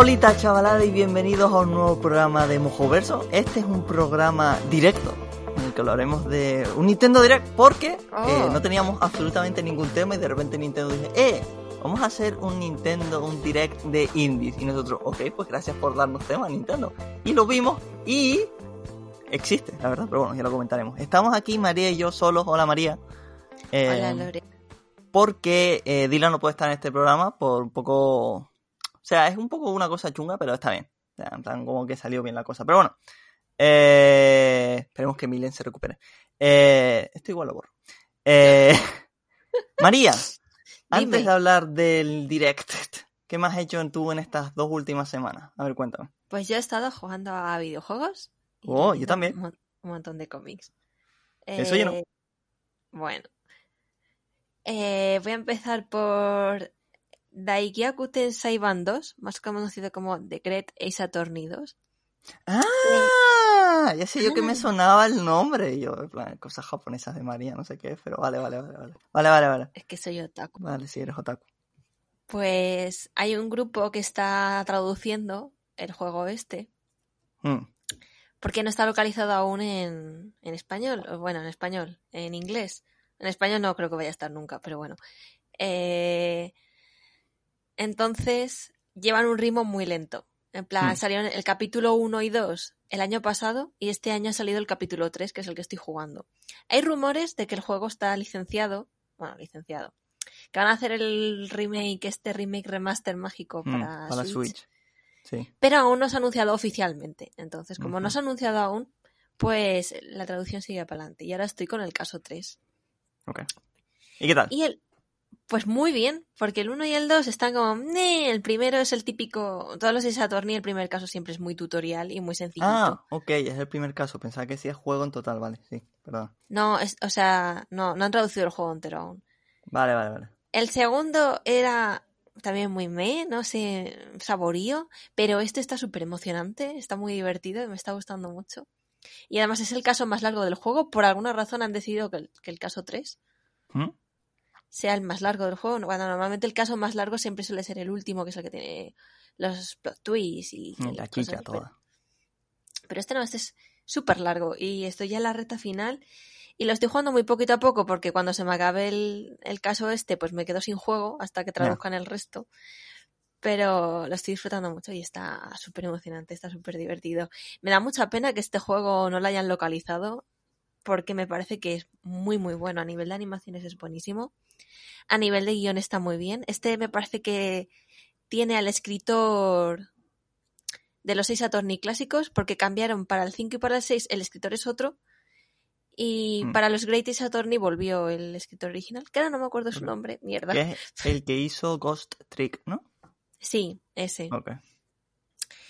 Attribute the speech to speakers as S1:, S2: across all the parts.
S1: Hola, chavalada, y bienvenidos a un nuevo programa de Mojoverso. Este es un programa directo en el que hablaremos de un Nintendo Direct porque eh,
S2: Oh.
S1: no teníamos absolutamente ningún tema y de repente Nintendo dice, ¡eh! Vamos a hacer un Nintendo, un Direct de indies. Y nosotros, ok, pues gracias por darnos tema, Nintendo. Y lo vimos y existe, la verdad, pero bueno, ya lo comentaremos. Estamos aquí, María y yo solos. Hola, María. Eh,
S2: Hola, Lore.
S1: porque eh, Dylan no puede estar en este programa por un poco... O sea, es un poco una cosa chunga, pero está bien. O sea, en plan, como que salió bien la cosa. Pero bueno, eh, esperemos que Milen se recupere. Eh, esto igual lo borro. Eh, María, antes
S2: Dime.
S1: de hablar del direct, ¿qué más has hecho tú en estas dos últimas semanas? A ver, cuéntame.
S2: Pues yo he estado jugando a videojuegos.
S1: Oh, yo también.
S2: Un, un montón de cómics.
S1: Eso yo no.
S2: Eh, Bueno. Voy a empezar por Daigyaku Tensei Ban 2, más conocido como The Great Ace Attorney 2.
S1: ¡Ah! Ya sé yo que me
S2: Ah.
S1: sonaba el nombre. Yo, en plan, cosas japonesas de María, no sé qué, pero vale, vale, vale, vale. Vale, vale, vale.
S2: Es que soy otaku.
S1: Vale, si eres otaku.
S2: Pues hay un grupo que está traduciendo el juego este,
S1: Mm.
S2: porque no está localizado aún en, en español, bueno, en español, en inglés. En español no creo que vaya a estar nunca, pero bueno. Eh, entonces, llevan un ritmo muy lento. En plan,
S1: Hmm.
S2: salieron el capítulo 1 y 2 el año pasado y este año ha salido el capítulo 3, que es el que estoy jugando. Hay rumores de que el juego está licenciado, bueno, licenciado, que van a hacer el remake, este remake remaster mágico
S1: Mm,
S2: para,
S1: para
S2: Switch,
S1: Switch. Sí.
S2: pero aún no se ha anunciado oficialmente. Entonces, como no se ha anunciado aún, pues la traducción sigue para adelante. Y ahora estoy con el caso 3.
S1: Ok. ¿Y qué tal?
S2: Y el, pues muy bien, porque el 1 y el 2 están como, "Nee", el primero es el típico, todos los de Saturn y el primer caso siempre es muy tutorial y muy sencillito.
S1: Ah, ok, es el primer caso. Pensaba que sí es juego en total, vale, sí, perdón.
S2: No, es, o sea, no, no han traducido el juego entero aún.
S1: Vale, vale, vale.
S2: El segundo era también muy me, no sé, saborío, pero este está súper emocionante, está muy divertido y me está gustando mucho. Y además es el caso más largo del juego, por alguna razón han decidido que el, que el caso 3
S1: ¿Mm?
S2: Sea el más largo del juego, cuando normalmente el caso más largo siempre suele ser el último, que es el que tiene los plot twists y...
S1: Mm,
S2: y
S1: La chicha
S2: así, pero-
S1: toda.
S2: pero este no, este es súper largo y estoy ya en la recta final y lo estoy jugando muy poquito a poco porque cuando se me acabe el, el caso este pues me quedo sin juego hasta que traduzcan el resto. Pero lo estoy disfrutando mucho y está súper emocionante, está súper divertido. Me da mucha pena que este juego no lo hayan localizado porque me parece que es muy muy bueno. A nivel de animaciones es buenísimo. A nivel de guion está muy bien. Este me parece que tiene al escritor de los seis Attorney clásicos, porque cambiaron para el 5 y para el 6, el escritor es otro. Y
S1: Mm.
S2: para los Great Ace Attorney volvió el escritor original, que ahora no me acuerdo su nombre, mierda.
S1: Que es el que hizo Ghost Trick, ¿no?
S2: Sí, ese.
S1: Ok.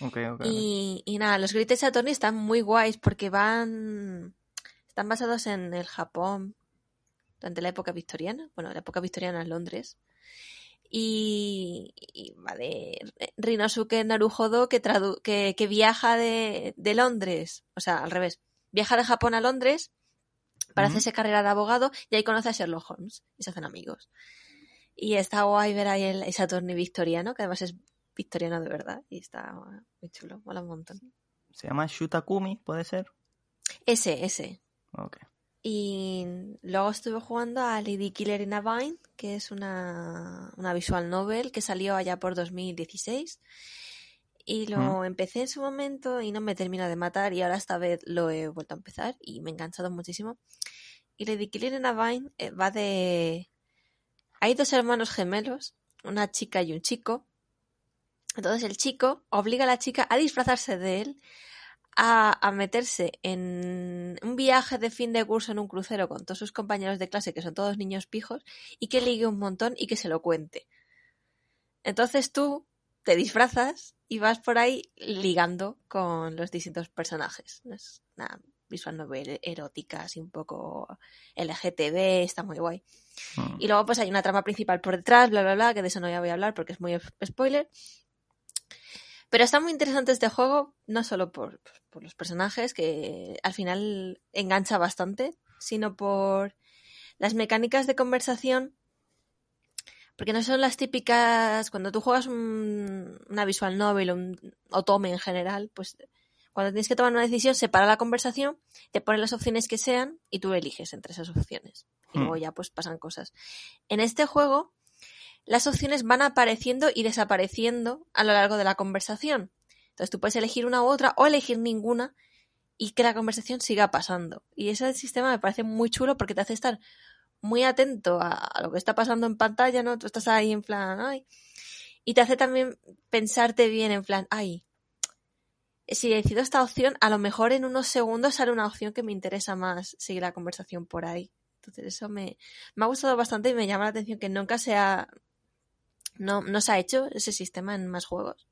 S1: Ok, ok. ok.
S2: Y, y nada, los Great Ace Attorney están muy guays porque van. Están basados en el Japón durante la época victoriana. Bueno, la época victoriana en Londres. Y, y va de Rinosuke Naruhodo que, tradu- que, que viaja de, de Londres, o sea, al revés, viaja de Japón a Londres para hacerse carrera de abogado y ahí conoce a Sherlock Holmes y se hacen amigos. Y está guay ver ahí el, ese Attorney victoriano, que además es victoriano de verdad y está muy chulo, mola un montón.
S1: Se llama Shutakumi, ¿puede ser?
S2: Ese, ese.
S1: Ok.
S2: Y luego estuve jugando a Lady Killer in a Vine, que es una, una visual novel que salió allá por 2016. Y lo empecé en su momento y no me termino de matar y ahora esta vez lo he vuelto a empezar y me he enganchado muchísimo. Y Lady Killer in a Vine eh, va de... Hay dos hermanos gemelos, una chica y un chico. Entonces el chico obliga a la chica a disfrazarse de él a, a meterse en un viaje de fin de curso en un crucero con todos sus compañeros de clase, que son todos niños pijos, y que ligue un montón y que se lo cuente. Entonces tú te disfrazas y vas por ahí ligando con los distintos personajes. Es una visual novel erótica, así un poco LGTB, está muy guay.
S1: Mm.
S2: Y luego pues hay una trama principal por detrás, bla, bla, bla, que de eso no ya voy a hablar porque es muy spoiler. Pero está muy interesante este juego, no solo por, por los personajes, que al final engancha bastante, sino por las mecánicas de conversación. Porque no son las típicas. Cuando tú juegas una visual novel o, un, o tome en general, pues cuando tienes que tomar una decisión, separa la conversación, te pone las opciones que sean y tú eliges entre esas opciones. Y
S1: Hmm.
S2: luego ya pues pasan cosas. En este juego, las opciones van apareciendo y desapareciendo a lo largo de la conversación. Entonces tú puedes elegir una u otra o elegir ninguna y que la conversación siga pasando. Y ese sistema me parece muy chulo porque te hace estar muy atento a, lo que está pasando en pantalla, ¿no? Tú estás ahí en plan, ay. Y te hace también pensarte bien en plan, ay, si decido esta opción, a lo mejor en unos segundos sale una opción que me interesa más seguir la conversación por ahí. Entonces eso me, me ha gustado bastante y me llama la atención que nunca se ha, no, no se ha hecho ese sistema en más juegos.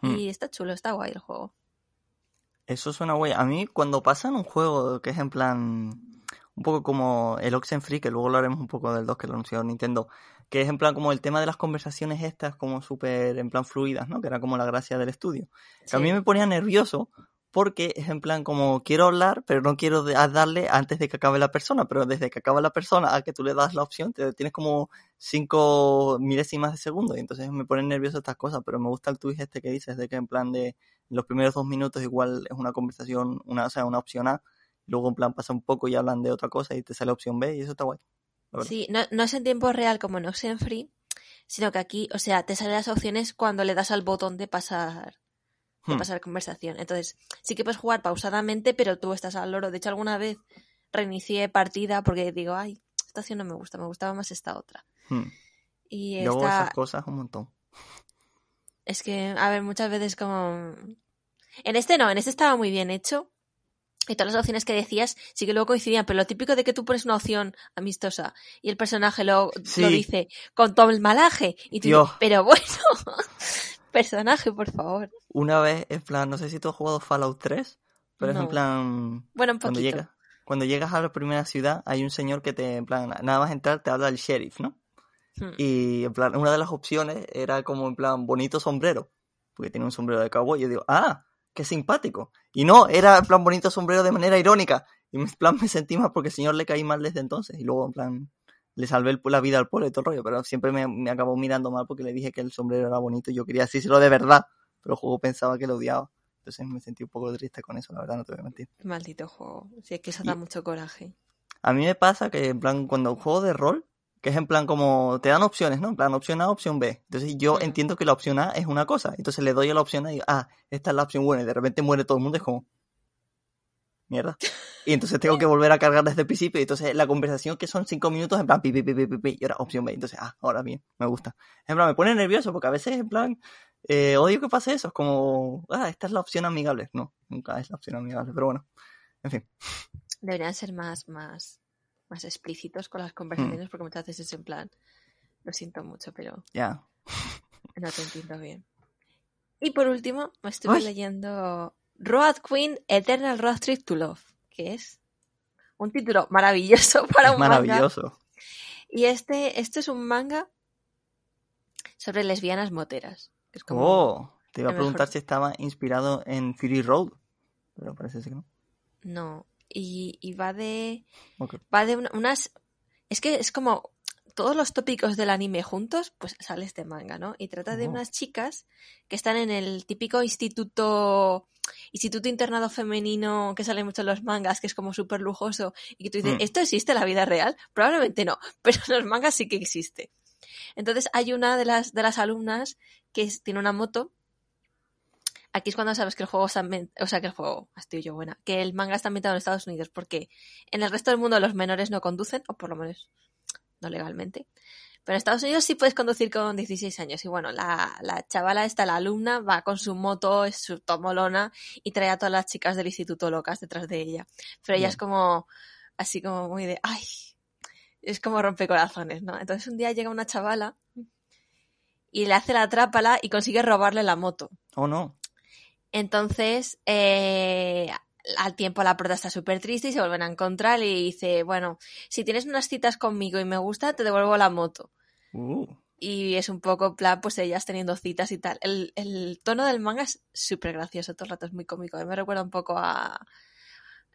S1: Hmm.
S2: Y está chulo, está guay el juego.
S1: Eso suena guay. A mí, cuando pasa en un juego que es en plan. Un poco como el Oxenfree, que luego lo haremos un poco del 2 que lo anunció Nintendo. Que es en plan como el tema de las conversaciones estas, como súper en plan fluidas, ¿no? Que era como la gracia del estudio. Que a mí me ponía nervioso porque es en plan como quiero hablar, pero no quiero darle antes de que acabe la persona. Pero desde que acaba la persona a que tú le das la opción, te tienes como 5 milésimas de segundo. Y entonces me ponen nervioso estas cosas. Pero me gusta el twist este que dices, de que en plan de los primeros dos minutos igual es una conversación, una, o sea, una opción A, luego en plan pasa un poco y hablan de otra cosa y te sale opción B y eso está guay.
S2: Sí, no, no es en tiempo real como en Oxenfree, sino que aquí, o sea, te salen las opciones cuando le das al botón de pasar, de
S1: Hmm.
S2: pasar conversación. Entonces, sí que puedes jugar pausadamente, pero tú estás al loro. De hecho, alguna vez reinicié partida porque digo, ay, esta opción no me gusta, me gustaba más esta otra.
S1: Hmm.
S2: Y
S1: Yo hago
S2: esta,
S1: esas cosas un montón.
S2: es que, a ver, muchas veces como... En este no, en este estaba muy bien hecho. Y todas las opciones que decías sí que luego coincidían, pero lo típico de que tú pones una opción amistosa y el personaje lo,
S1: Sí.
S2: lo dice con todo el malaje. Y tú
S1: Dios.
S2: dices, pero bueno, personaje, por favor.
S1: Una vez, en plan, no sé si tú has jugado Fallout 3, pero es en plan,
S2: Bueno, un
S1: cuando llegas, cuando llegas a la primera ciudad, hay un señor que te, en plan, nada más entrar te habla el sheriff, ¿no?
S2: Hmm.
S1: Y en plan, una de las opciones era como en plan, bonito sombrero, porque tiene un sombrero de cowboy. Y yo digo, ah, qué simpático. Y no, era en plan bonito sombrero de manera irónica. Y en plan me sentí mal porque el señor le caí mal desde entonces. Y luego en plan le salvé el- la vida al pueblo y todo el rollo. Pero siempre me, me acabó mirando mal porque le dije que el sombrero era bonito y yo quería decírselo de verdad. Pero el juego pensaba que lo odiaba. Entonces me sentí un poco triste con eso, la verdad, no te voy a mentir.
S2: Maldito juego. Sí, es que eso
S1: Y-
S2: da mucho coraje.
S1: A mí me pasa que en plan cuando juego de rol, que es en plan como te dan opciones, ¿no? En plan opción A, opción B. Entonces yo entiendo que la opción A es una cosa. Entonces le doy a la opción A y digo, ah, esta es la opción buena. Y de repente muere todo el mundo. Es como, mierda. Y entonces tengo que volver a cargar desde el principio. Y entonces la conversación que son cinco minutos en plan pi, pi, pi, pi, pi, y ahora opción B. Entonces, ah, ahora bien, me gusta. En plan, me pone nervioso porque a veces en plan eh, odio que pase eso. Es como, ah, esta es la opción amigable. No, nunca es la opción amigable. Pero bueno, en fin.
S2: Deberían ser más, más, más explícitos con las conversaciones porque muchas veces es en plan, lo siento mucho, pero
S1: Ya.
S2: no te entiendo bien. Y por último, me estuve
S1: Uy.
S2: leyendo Road Queen Eternal Road Trip to Love, que es un título maravilloso para
S1: es
S2: un manga.
S1: maravilloso.
S2: Y este, este es un manga sobre lesbianas moteras. Que es como,
S1: Oh, te iba a preguntar
S2: mejor-
S1: si estaba inspirado en Fury Road, pero parece ser que no.
S2: No. Y, y va de. Va de una- unas. Es que es como. Todos los tópicos del anime juntos, pues sale este manga, ¿no? Y trata de
S1: Oh.
S2: unas chicas que están en el típico instituto. Instituto internado femenino que sale mucho en los mangas, que es como súper lujoso, y que tú dices,
S1: Mm.
S2: ¿esto existe en la vida real? Probablemente no, pero en los mangas sí que existe. Entonces hay una de las, de las alumnas que es- tiene una moto. Aquí es cuando sabes que el juego o sea que el juego, estoy yo buena, que el manga está ambientado en Estados Unidos, porque en el resto del mundo los menores no conducen, o por lo menos no legalmente. Pero en Estados Unidos sí puedes conducir con 16 años. Y bueno, la, la chavala esta, la alumna, va con su moto, es su tomolona, y trae a todas las chicas del instituto locas detrás de ella. Pero ella
S1: Bien.
S2: es como, así como muy de, ay, es como rompecorazones, ¿no? Entonces un día llega una chavala y le hace la trápala y consigue robarle la moto.
S1: Oh, no.
S2: Entonces, eh, al tiempo la prota está súper triste y se vuelven a encontrar y dice, bueno, si tienes unas citas conmigo y me gusta, te devuelvo la moto.
S1: Uh,
S2: Y es un poco, plan, pues ellas teniendo citas y tal. El, el tono del manga es súper gracioso, todo el rato es muy cómico. A mí me recuerda un poco a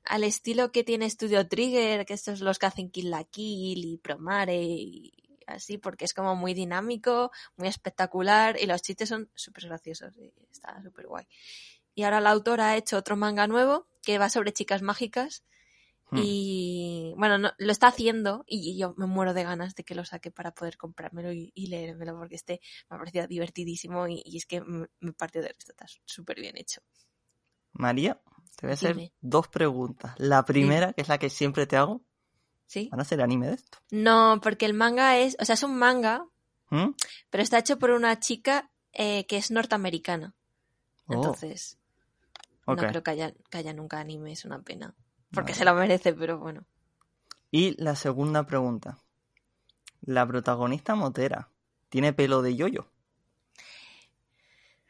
S2: al estilo que tiene Studio Trigger, que estos son los que hacen Kill la Kill y Promare y así, porque es como muy dinámico, muy espectacular y los chistes son súper graciosos y está súper guay. Y ahora la autora ha hecho otro manga nuevo que va sobre chicas mágicas
S1: Hmm.
S2: y bueno, no, lo está haciendo y yo me muero de ganas de que lo saque para poder comprármelo y, y leérmelo porque este me ha parecido divertidísimo y, y es que me, me partió de risa, está súper bien hecho.
S1: María, te voy a hacer
S2: Dime.
S1: dos preguntas. La primera, que es la que siempre te hago,
S2: ¿Sí?
S1: ¿van a hacer anime de esto?
S2: No, porque el manga es, o sea, es un manga,
S1: ¿Mm?
S2: pero está hecho por una chica eh, que es norteamericana.
S1: Oh,
S2: Entonces, no creo que haya, que haya nunca anime, es una pena. Porque
S1: Vale.
S2: se lo merece, pero bueno.
S1: Y la segunda pregunta. La protagonista motera, ¿tiene pelo de yoyo?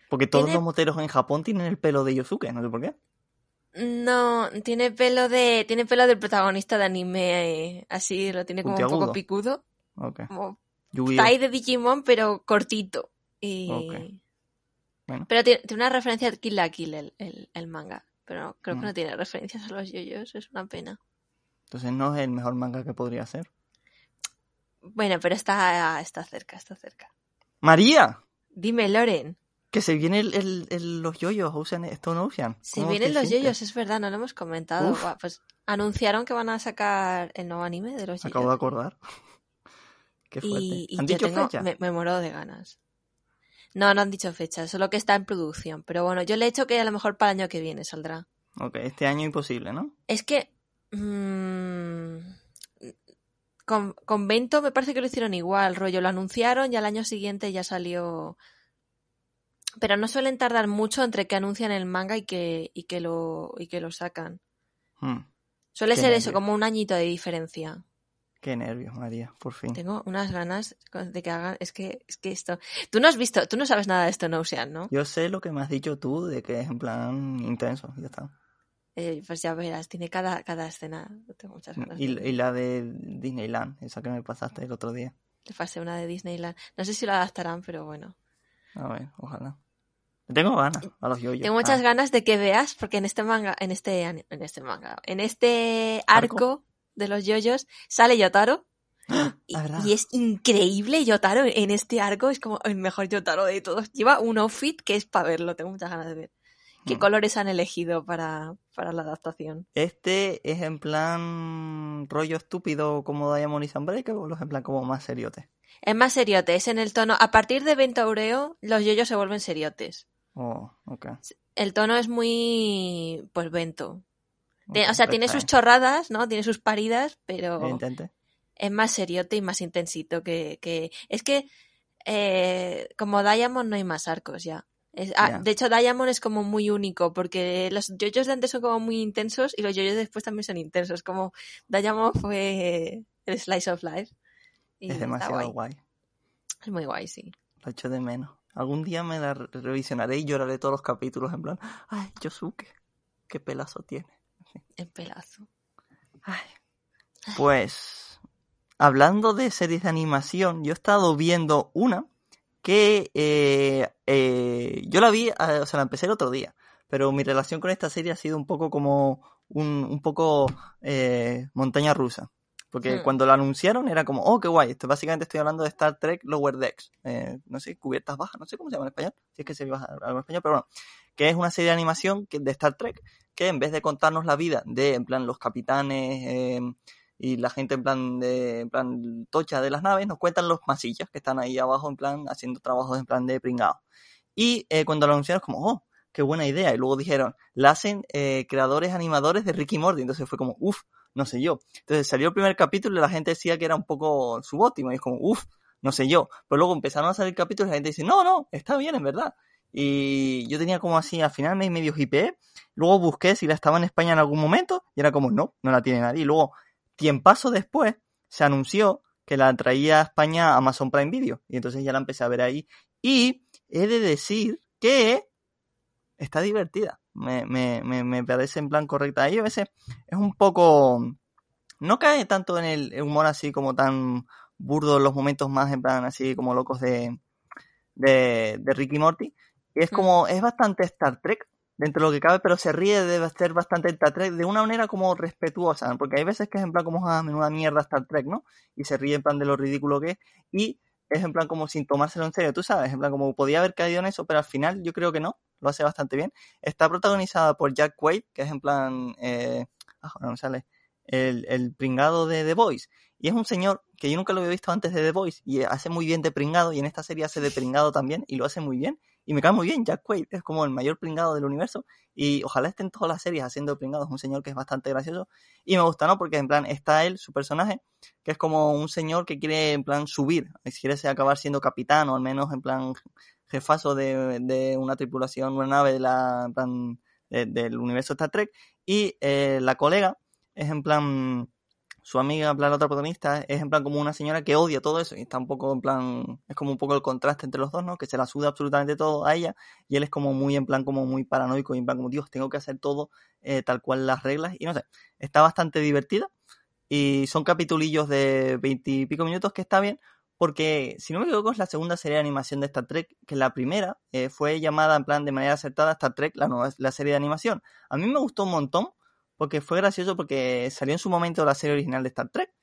S1: Porque todos
S2: Tiene-
S1: los moteros en Japón tienen el pelo de Yosuke, no sé por qué.
S2: No, tiene pelo de, tiene pelo del protagonista de anime, eh, así, lo tiene como un poco picudo,
S1: Ok.
S2: como! Tai de Digimon, pero cortito. Y...
S1: Bueno.
S2: Pero tiene, tiene una referencia a Kill la Kill el, el, el manga. Pero creo que
S1: Mm.
S2: no tiene referencias a los yoyos, es una pena.
S1: Entonces no es el mejor manga que podría ser.
S2: Bueno, pero está, está cerca, está cerca.
S1: ¡María!
S2: Dime, Loren.
S1: Que se vienen el, el- los yoyos Ocean, Stone Ocean.
S2: Se
S1: ¿Cómo
S2: vienen los
S1: sientes?
S2: yoyos, es verdad, no lo hemos comentado. Guau, pues anunciaron que van a sacar el nuevo anime de los
S1: Acabo de
S2: yoyos.
S1: acordar. Qué fuerte.
S2: Y, y
S1: ¿Han dicho
S2: tengo-
S1: fecha?
S2: Me, me muero de ganas. No, no han dicho fecha, solo que está en producción. Pero bueno, yo le he hecho que a lo mejor para el año que viene saldrá.
S1: Ok, este año imposible, ¿no?
S2: Es que. mm, con, con Vento me parece que lo hicieron igual, rollo. Lo anunciaron y al año siguiente ya salió. Pero no suelen tardar mucho entre que anuncian el manga y que, y que, lo, y que lo sacan.
S1: Hmm,
S2: Suele
S1: Qué
S2: ser eso, como un añito de diferencia.
S1: Qué nervios, María, por fin.
S2: Tengo unas ganas de que hagan. Es que, es que esto. Tú no has visto, tú no sabes nada de esto, no Ocean, ¿no?
S1: Yo sé lo que me has dicho tú de que es en plan intenso, ya está.
S2: Eh, pues ya verás, tiene cada, cada escena. Tengo muchas ganas.
S1: Y, y la de Disneyland, esa que me pasaste el otro día.
S2: Le pasé una de Disneyland. No sé si lo adaptarán, pero bueno.
S1: A ver, ojalá. Tengo ganas a los yoyos.
S2: Tengo muchas
S1: Ah,
S2: ganas de que veas, porque en este manga, en este, en este manga, en este
S1: ¿Arco?
S2: arco de los yoyos sale Yotaro. Y,
S1: verdad.
S2: y es increíble Yotaro en este arco, es como el mejor Yotaro de todos. Lleva un outfit que es para verlo, tengo muchas ganas de ver. ¿Qué
S1: Hmm.
S2: colores han elegido para, para la adaptación?
S1: Este es en plan rollo estúpido como Diamond is Unbreakable o los en plan como más seriotes.
S2: Es más seriote, es en el tono. A partir de Ventaureo, los yoyos se vuelven seriotes.
S1: Oh, ok.
S2: El tono es muy. Pues vento. Te- o sea, tiene sus chorradas, ¿no? Tiene sus paridas, pero.
S1: Intente.
S2: es más seriote y más intensito que, que... es que eh, como Diamond no hay más arcos ya. Es- ah,
S1: Ya.
S2: De hecho, Diamond es como muy único porque los yoyos de antes son como muy intensos y los yoyos después también son intensos. Como Diamond fue el Slice of Life. Y
S1: Es demasiado
S2: guay.
S1: guay.
S2: Es muy guay, sí.
S1: Lo echo de menos. Algún día me la re- revisionaré y lloraré todos los capítulos en plan, ay, Yosuke, qué pelazo tiene.
S2: El pelazo.
S1: Ay. Pues, hablando de series de animación, yo he estado viendo una que eh, eh, yo la vi, eh, o sea, la empecé el otro día, pero mi relación con esta serie ha sido un poco como un, un poco eh, montaña rusa. Porque
S2: Hmm.
S1: cuando la anunciaron era como, oh, qué guay. Esto, básicamente estoy hablando de Star Trek Lower Decks. No sé, cubiertas bajas, no sé cómo se llama en español. Si es que se algo en español, pero bueno. Que es una serie de animación que, de Star Trek que en vez de contarnos la vida de, en plan, los capitanes eh, y la gente en plan, de, en plan tocha de las naves, nos cuentan los masillas que están ahí abajo en plan haciendo trabajos en plan de pringado. Y eh, cuando lo anunciaron es como, oh, qué buena idea. Y luego dijeron, la hacen eh, creadores animadores de Ricky Morty. Entonces fue como, uff, no sé yo. Entonces salió el primer capítulo y la gente decía que era un poco subótimo. Y es como, uff, no sé yo. Pero luego empezaron a salir capítulos y la gente dice, no, no, está bien, en verdad. Y yo tenía como así, al final me medio hipeé. Luego busqué si la estaba en España en algún momento y era como, no, no la tiene nadie. Y luego, tiempazo después, se anunció que la traía a España Amazon Prime Video. Y entonces ya la empecé a ver ahí. Y he de decir que está divertida. Me, me, me, me parece en plan correcta. Ahí a veces es un poco... No cae tanto en el humor así como tan burdo en los momentos más en plan así como locos de, de, de Ricky Morty. Y es como, es bastante Star Trek, dentro de lo que cabe, pero se ríe de ser bastante Star Trek de una manera como respetuosa, porque hay veces que es en plan como, ah, menuda mierda Star Trek, ¿no? Y se ríe en plan de lo ridículo que es, y es en plan como sin tomárselo en serio, tú sabes, en plan como podía haber caído en eso, pero al final yo creo que no, lo hace bastante bien. Está protagonizada por Jack Quaid, que es en plan, eh, ah, no me sale, el, el pringado de The Voice. Y es un señor que yo nunca lo había visto antes de The Voice y hace muy bien de pringado y en esta serie hace de pringado también y lo hace muy bien. Y me cae muy bien, Jack Quaid es como el mayor pringado del universo y ojalá esté en todas las series haciendo pringado, es un señor que es bastante gracioso y me gusta, ¿no? Porque en plan está él, su personaje, que es como un señor que quiere en plan subir, quiere acabar siendo capitán o al menos en plan jefazo de, de una tripulación, una nave de la, en plan, del universo Star Trek y eh, la colega es en plan su amiga, en plan la otra protagonista, es en plan como una señora que odia todo eso y está un poco en plan, es como un poco el contraste entre los dos, ¿no? Que se la suda absolutamente todo a ella y él es como muy en plan como muy paranoico y en plan como, Dios, tengo que hacer todo eh, tal cual las reglas y no sé, está bastante divertida y son capitulillos de veintipico minutos que está bien porque si no me equivoco es la segunda serie de animación de Star Trek, que la primera eh, fue llamada en plan de manera acertada Star Trek, la, nueva, la serie de animación. A mí me gustó un montón porque fue gracioso porque salió en su momento la serie original de Star Trek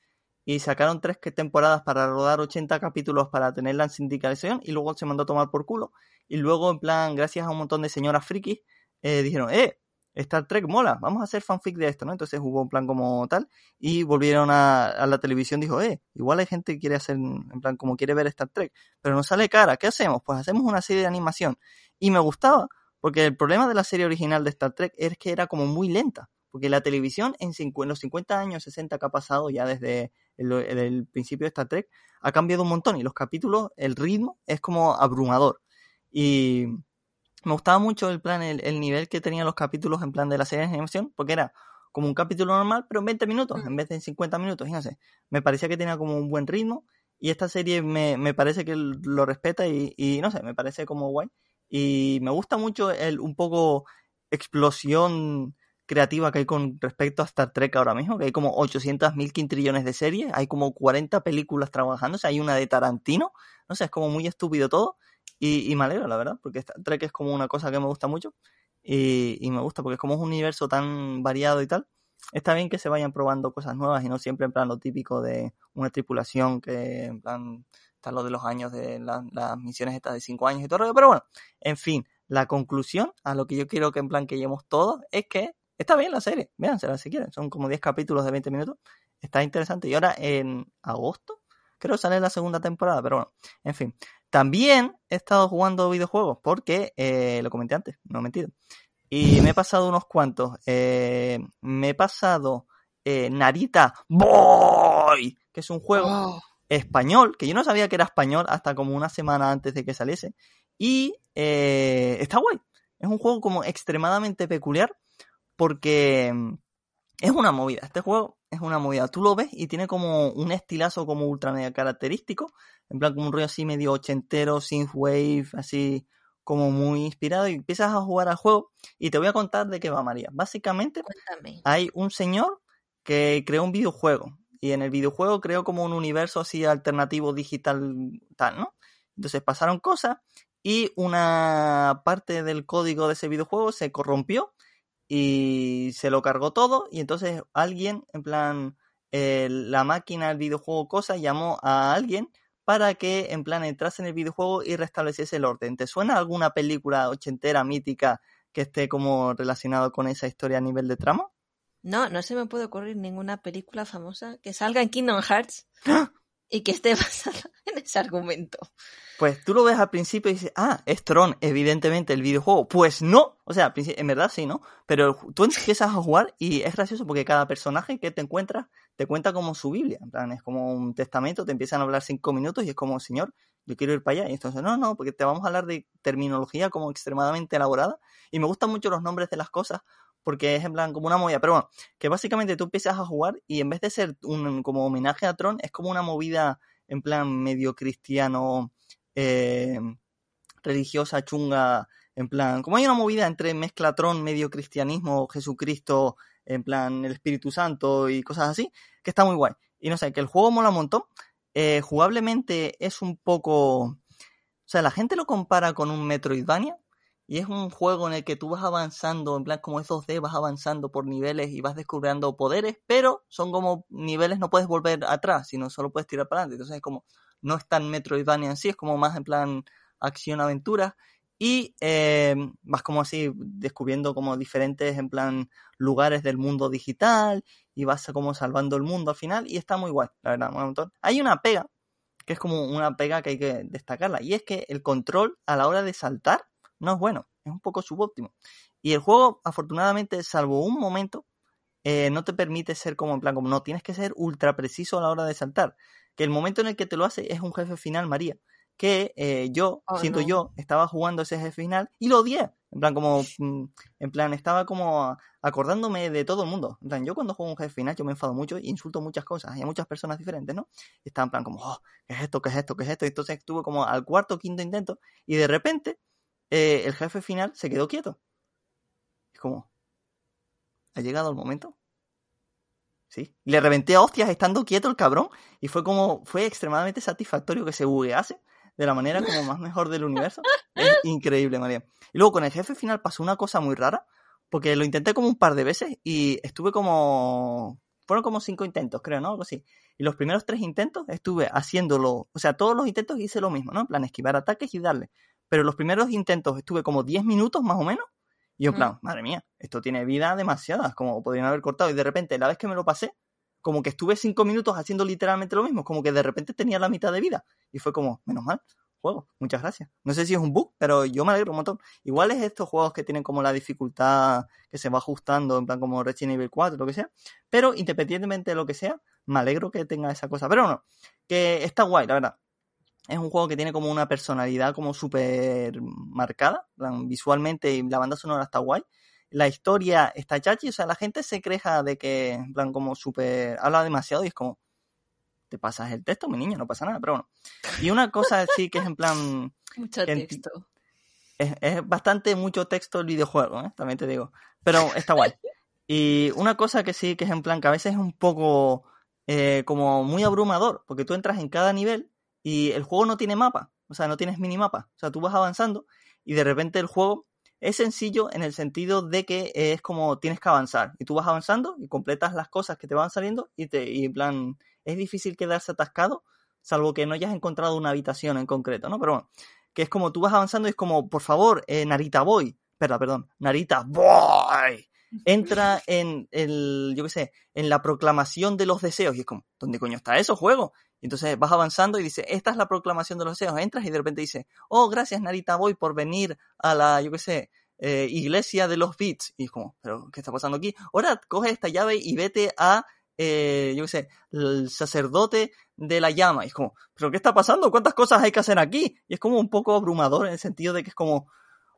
S1: y sacaron tres temporadas para rodar 80 capítulos para tenerla en sindicalización y luego se mandó a tomar por culo y luego en plan gracias a un montón de señoras frikis eh, dijeron eh Star Trek mola, vamos a hacer fanfic de esto, ¿no? Entonces hubo un plan como tal y volvieron a, la televisión, dijo, eh, igual hay gente que quiere hacer, en plan como quiere ver Star Trek, pero no sale cara, ¿qué hacemos? Pues hacemos una serie de animación. Y me gustaba, porque el problema de la serie original de Star Trek es que era como muy lenta. Porque la televisión en, los 50 años, 60 que ha pasado ya desde el, principio de Star Trek, ha cambiado un montón y los capítulos, el ritmo es como abrumador. Y me gustaba mucho el plan, el, nivel que tenían los capítulos en plan de la serie de animación, porque era como un capítulo normal, pero en 20 minutos, en vez de en 50 minutos, fíjense. Me parecía que tenía como un buen ritmo y esta serie me, me parece que lo respeta y, y, no sé, me parece como guay. Y me gusta mucho el un poco explosión creativa que hay con respecto a Star Trek ahora mismo, que hay como 800 mil quintrillones de series, hay como 40 películas trabajando, o sea, hay una de Tarantino, no sé, es como muy estúpido todo, y, me alegro, la verdad, porque Star Trek es como una cosa que me gusta mucho, y, me gusta porque es como un universo tan variado y tal, está bien que se vayan probando cosas nuevas y no siempre en plan lo típico de una tripulación que en plan está lo de los años de las misiones estas de 5 años y todo, pero bueno, en fin, la conclusión a lo que yo quiero que en plan que lleguemos todos es que Está bien la serie, véansela si quieren. Son como 10 capítulos de 20 minutos. Está interesante. Y ahora en agosto, creo que sale la segunda temporada, pero bueno, en fin. También he estado jugando videojuegos porque, eh, lo comenté antes, no he mentido. Y me he pasado unos cuantos. Eh, me he pasado eh, Narita Boy, que es un juego oh. español, que yo no sabía que era español hasta como una semana antes de que saliese. Y está guay. Es un juego como extremadamente peculiar porque mm, es una movida. Este juego es una movida. Tú lo ves y tiene como un estilazo como ultra mega característico. En plan, como un rollo así medio ochentero, synthwave, así como muy inspirado. Y empiezas a jugar al juego y te voy a contar de qué va María. Básicamente, hay un señor que creó un videojuego. Y en el videojuego creó como un universo así alternativo digital tal, ¿no? Entonces pasaron cosas y una parte del código de ese videojuego se corrompió y se lo cargó todo y entonces alguien, en plan, eh, la máquina, el videojuego, cosa, llamó a alguien para que, en plan, entrase en el videojuego y restableciese el orden. ¿Te suena alguna película ochentera, mítica, que esté como relacionado con esa historia a nivel de trama?
S2: No, no se me puede ocurrir ninguna película famosa que salga en Kingdom Hearts ¡Ah! Y que esté basada en ese argumento.
S1: Pues tú lo ves al principio y dices, ah, es Tron, evidentemente, el videojuego. Pues no, o sea, en verdad sí, ¿no? Pero tú empiezas a jugar y es gracioso porque cada personaje que te encuentras te cuenta como su Biblia. En plan, es como un testamento, te empiezan a hablar cinco minutos y es como, señor, yo quiero ir para allá. Y entonces, no, no, porque te vamos a hablar de terminología como extremadamente elaborada. Y me gustan mucho los nombres de las cosas porque es en plan como una movida. Pero bueno, que básicamente tú empiezas a jugar y en vez de ser un como homenaje a Tron, es como una movida en plan medio cristiano, eh, religiosa, chunga, en plan, como hay una movida entre mezcla Tron, medio cristianismo, Jesucristo, en plan el Espíritu Santo y cosas así, que está muy guay. Y no sé, que el juego mola un montón. Eh, jugablemente es un poco... O sea, la gente lo compara con un Metroidvania y es un juego en el que tú vas avanzando, en plan como es 2D, vas avanzando por niveles y vas descubriendo poderes, pero son como niveles, no puedes volver atrás, sino solo puedes tirar para adelante. Entonces es como, no es tan Metroidvania en sí, es como más en plan acción-aventura. Y eh, vas como así descubriendo como diferentes en plan lugares del mundo digital y vas como salvando el mundo al final y está muy guay, la verdad, un montón. Hay una pega, que es como una pega que hay que destacarla, y es que el control a la hora de saltar no es bueno, es un poco subóptimo. Y el juego, afortunadamente, salvo un momento, eh, no te permite ser como en plan, como no, tienes que ser ultra preciso a la hora de saltar. Que el momento en el que te lo hace es un jefe final, María. Que eh, yo,
S2: Oh,
S1: siento
S2: no.
S1: yo, estaba jugando ese jefe final y lo odié. En plan, como, mm, en plan, estaba como acordándome de todo el mundo. En plan, yo cuando juego un jefe final, yo me enfado mucho y insulto muchas cosas y a muchas personas diferentes, ¿no? Y estaba en plan como, oh, ¿qué es esto? ¿Qué es esto? ¿Qué es esto? Y entonces estuve como al cuarto, quinto intento y de repente eh, el jefe final se quedó quieto. Es como, ¿ha llegado el momento? Sí. Le reventé a hostias estando quieto el cabrón. Y fue como, fue extremadamente satisfactorio que se buguease de la manera como más mejor del universo. Es increíble, María. Y luego con el jefe final pasó una cosa muy rara. Porque lo intenté como un par de veces y estuve como. Fueron como cinco intentos, creo, ¿no? Algo así. Y los primeros tres intentos estuve haciéndolo. O sea, todos los intentos hice lo mismo, ¿no? En plan, esquivar ataques y darle. Pero los primeros intentos estuve como 10 minutos más o menos. Y yo, en
S2: Mm.
S1: plan, madre mía, esto tiene vida demasiadas, como podrían haber cortado. Y de repente, la vez que me lo pasé, como que estuve cinco minutos haciendo literalmente lo mismo, como que de repente tenía la mitad de vida. Y fue como, menos mal, juego, muchas gracias. No sé si es un bug, pero yo me alegro un montón. Igual es estos juegos que tienen como la dificultad que se va ajustando, en plan como Resident Evil 4, lo que sea. Pero independientemente de lo que sea, me alegro que tenga esa cosa. Pero no, que está guay, la verdad. Es un juego que tiene como una personalidad como súper marcada, visualmente y la banda sonora está guay. La historia está chachi, o sea, la gente se queja de que, en plan, como súper, habla demasiado y es como, te pasas el texto, mi niño, no pasa nada, pero bueno. Y una cosa sí que es en plan,
S2: Mucho texto.
S1: es, es bastante mucho texto el videojuego, ¿eh? también te digo. Pero está guay. Y una cosa que sí que es en plan que a veces es un poco eh, como muy abrumador, porque tú entras en cada nivel y el juego no tiene mapa, o sea, no tienes minimapa. O sea, tú vas avanzando y de repente el juego es sencillo en el sentido de que es como tienes que avanzar y tú vas avanzando y completas las cosas que te van saliendo y te y en plan es difícil quedarse atascado salvo que no hayas encontrado una habitación en concreto, ¿no? Pero bueno, que es como tú vas avanzando y es como, por favor, eh, Narita Boy, perdón, perdón, Narita Boy, entra en el, yo qué sé, en la proclamación de los deseos y es como, ¿dónde coño está eso, juego? Y entonces vas avanzando y dice, esta es la proclamación de los deseos, entras y de repente dice, oh, gracias Narita Boy por venir a la, yo qué sé, eh, iglesia de los beats. Y es como, ¿pero qué está pasando aquí? Ahora coge esta llave y vete a, eh, yo qué sé, el sacerdote de la llama. Y es como, ¿pero qué está pasando? ¿Cuántas cosas hay que hacer aquí? Y es como un poco abrumador en el sentido de que es como,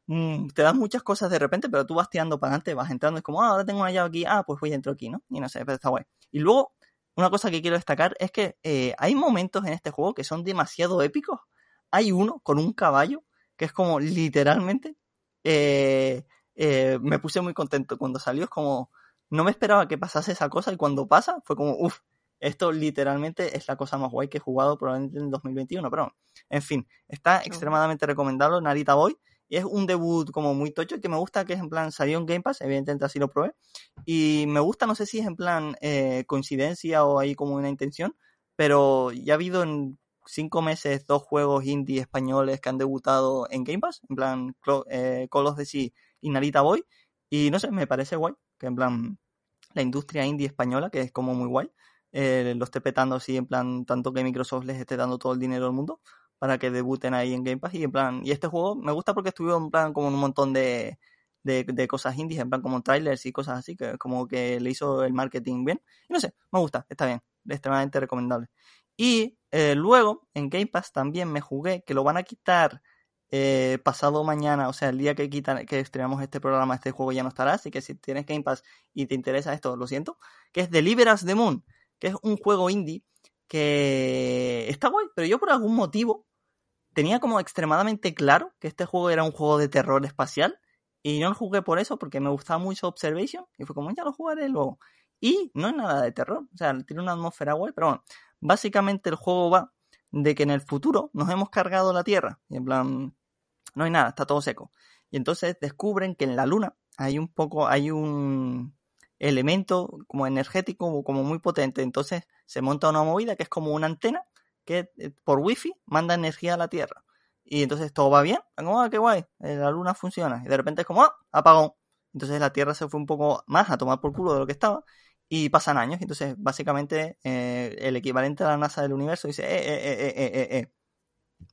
S1: mm, te dan muchas cosas de repente, pero tú vas tirando para adelante, vas entrando, es como, ah, ahora tengo una llave aquí, ah, pues voy dentro aquí, ¿no? Y no sé, pero está guay. Y luego, una cosa que quiero destacar es que eh, hay momentos en este juego que son demasiado épicos. Hay uno con un caballo que es como literalmente, eh, eh, me puse muy contento cuando salió, es como, no me esperaba que pasase esa cosa y cuando pasa fue como, uff, esto literalmente es la cosa más guay que he jugado probablemente en 2021, pero en fin, está extremadamente recomendable Narita Boy es un debut como muy tocho que me gusta que es en plan salió en Game Pass, evidentemente así lo probé. Y me gusta, no sé si es en plan eh, coincidencia o hay como una intención, pero ya ha habido en cinco meses dos juegos indie españoles que han debutado en Game Pass, en plan eh, Call of Duty y Narita Boy. Y no sé, me parece guay que en plan la industria indie española, que es como muy guay, eh, lo esté petando así en plan, tanto que Microsoft les esté dando todo el dinero del mundo para que debuten ahí en Game Pass y en plan, y este juego me gusta porque estuvieron en plan como un montón de, de, de cosas indies, en plan como trailers y cosas así, que como que le hizo el marketing bien, y no sé, me gusta, está bien, extremadamente recomendable. Y eh, luego en Game Pass también me jugué, que lo van a quitar eh, pasado mañana, o sea, el día que quitan, que estrenamos este programa, este juego ya no estará, así que si tienes Game Pass y te interesa esto, lo siento, que es Deliver Us the Moon, que es un juego indie que está guay, pero yo por algún motivo tenía como extremadamente claro que este juego era un juego de terror espacial y no lo jugué por eso, porque me gustaba mucho Observation y fue como, ya lo jugaré luego. Y no es nada de terror, o sea, tiene una atmósfera guay, pero bueno, básicamente el juego va de que en el futuro nos hemos cargado la Tierra y en plan, no hay nada, está todo seco. y entonces descubren que en la luna hay un poco, hay un elemento como energético, como muy potente. Entonces se monta una movida que es como una antena que eh, por wifi manda energía a la Tierra. Y entonces todo va bien, como, ah, qué guay, eh, la luna funciona. Y de repente es como, ah, apagón. Entonces la Tierra se fue un poco más a tomar por culo de lo que estaba. Y pasan años. Entonces, básicamente, eh, el equivalente a la NASA del universo dice, eh, eh, eh, eh, eh, eh,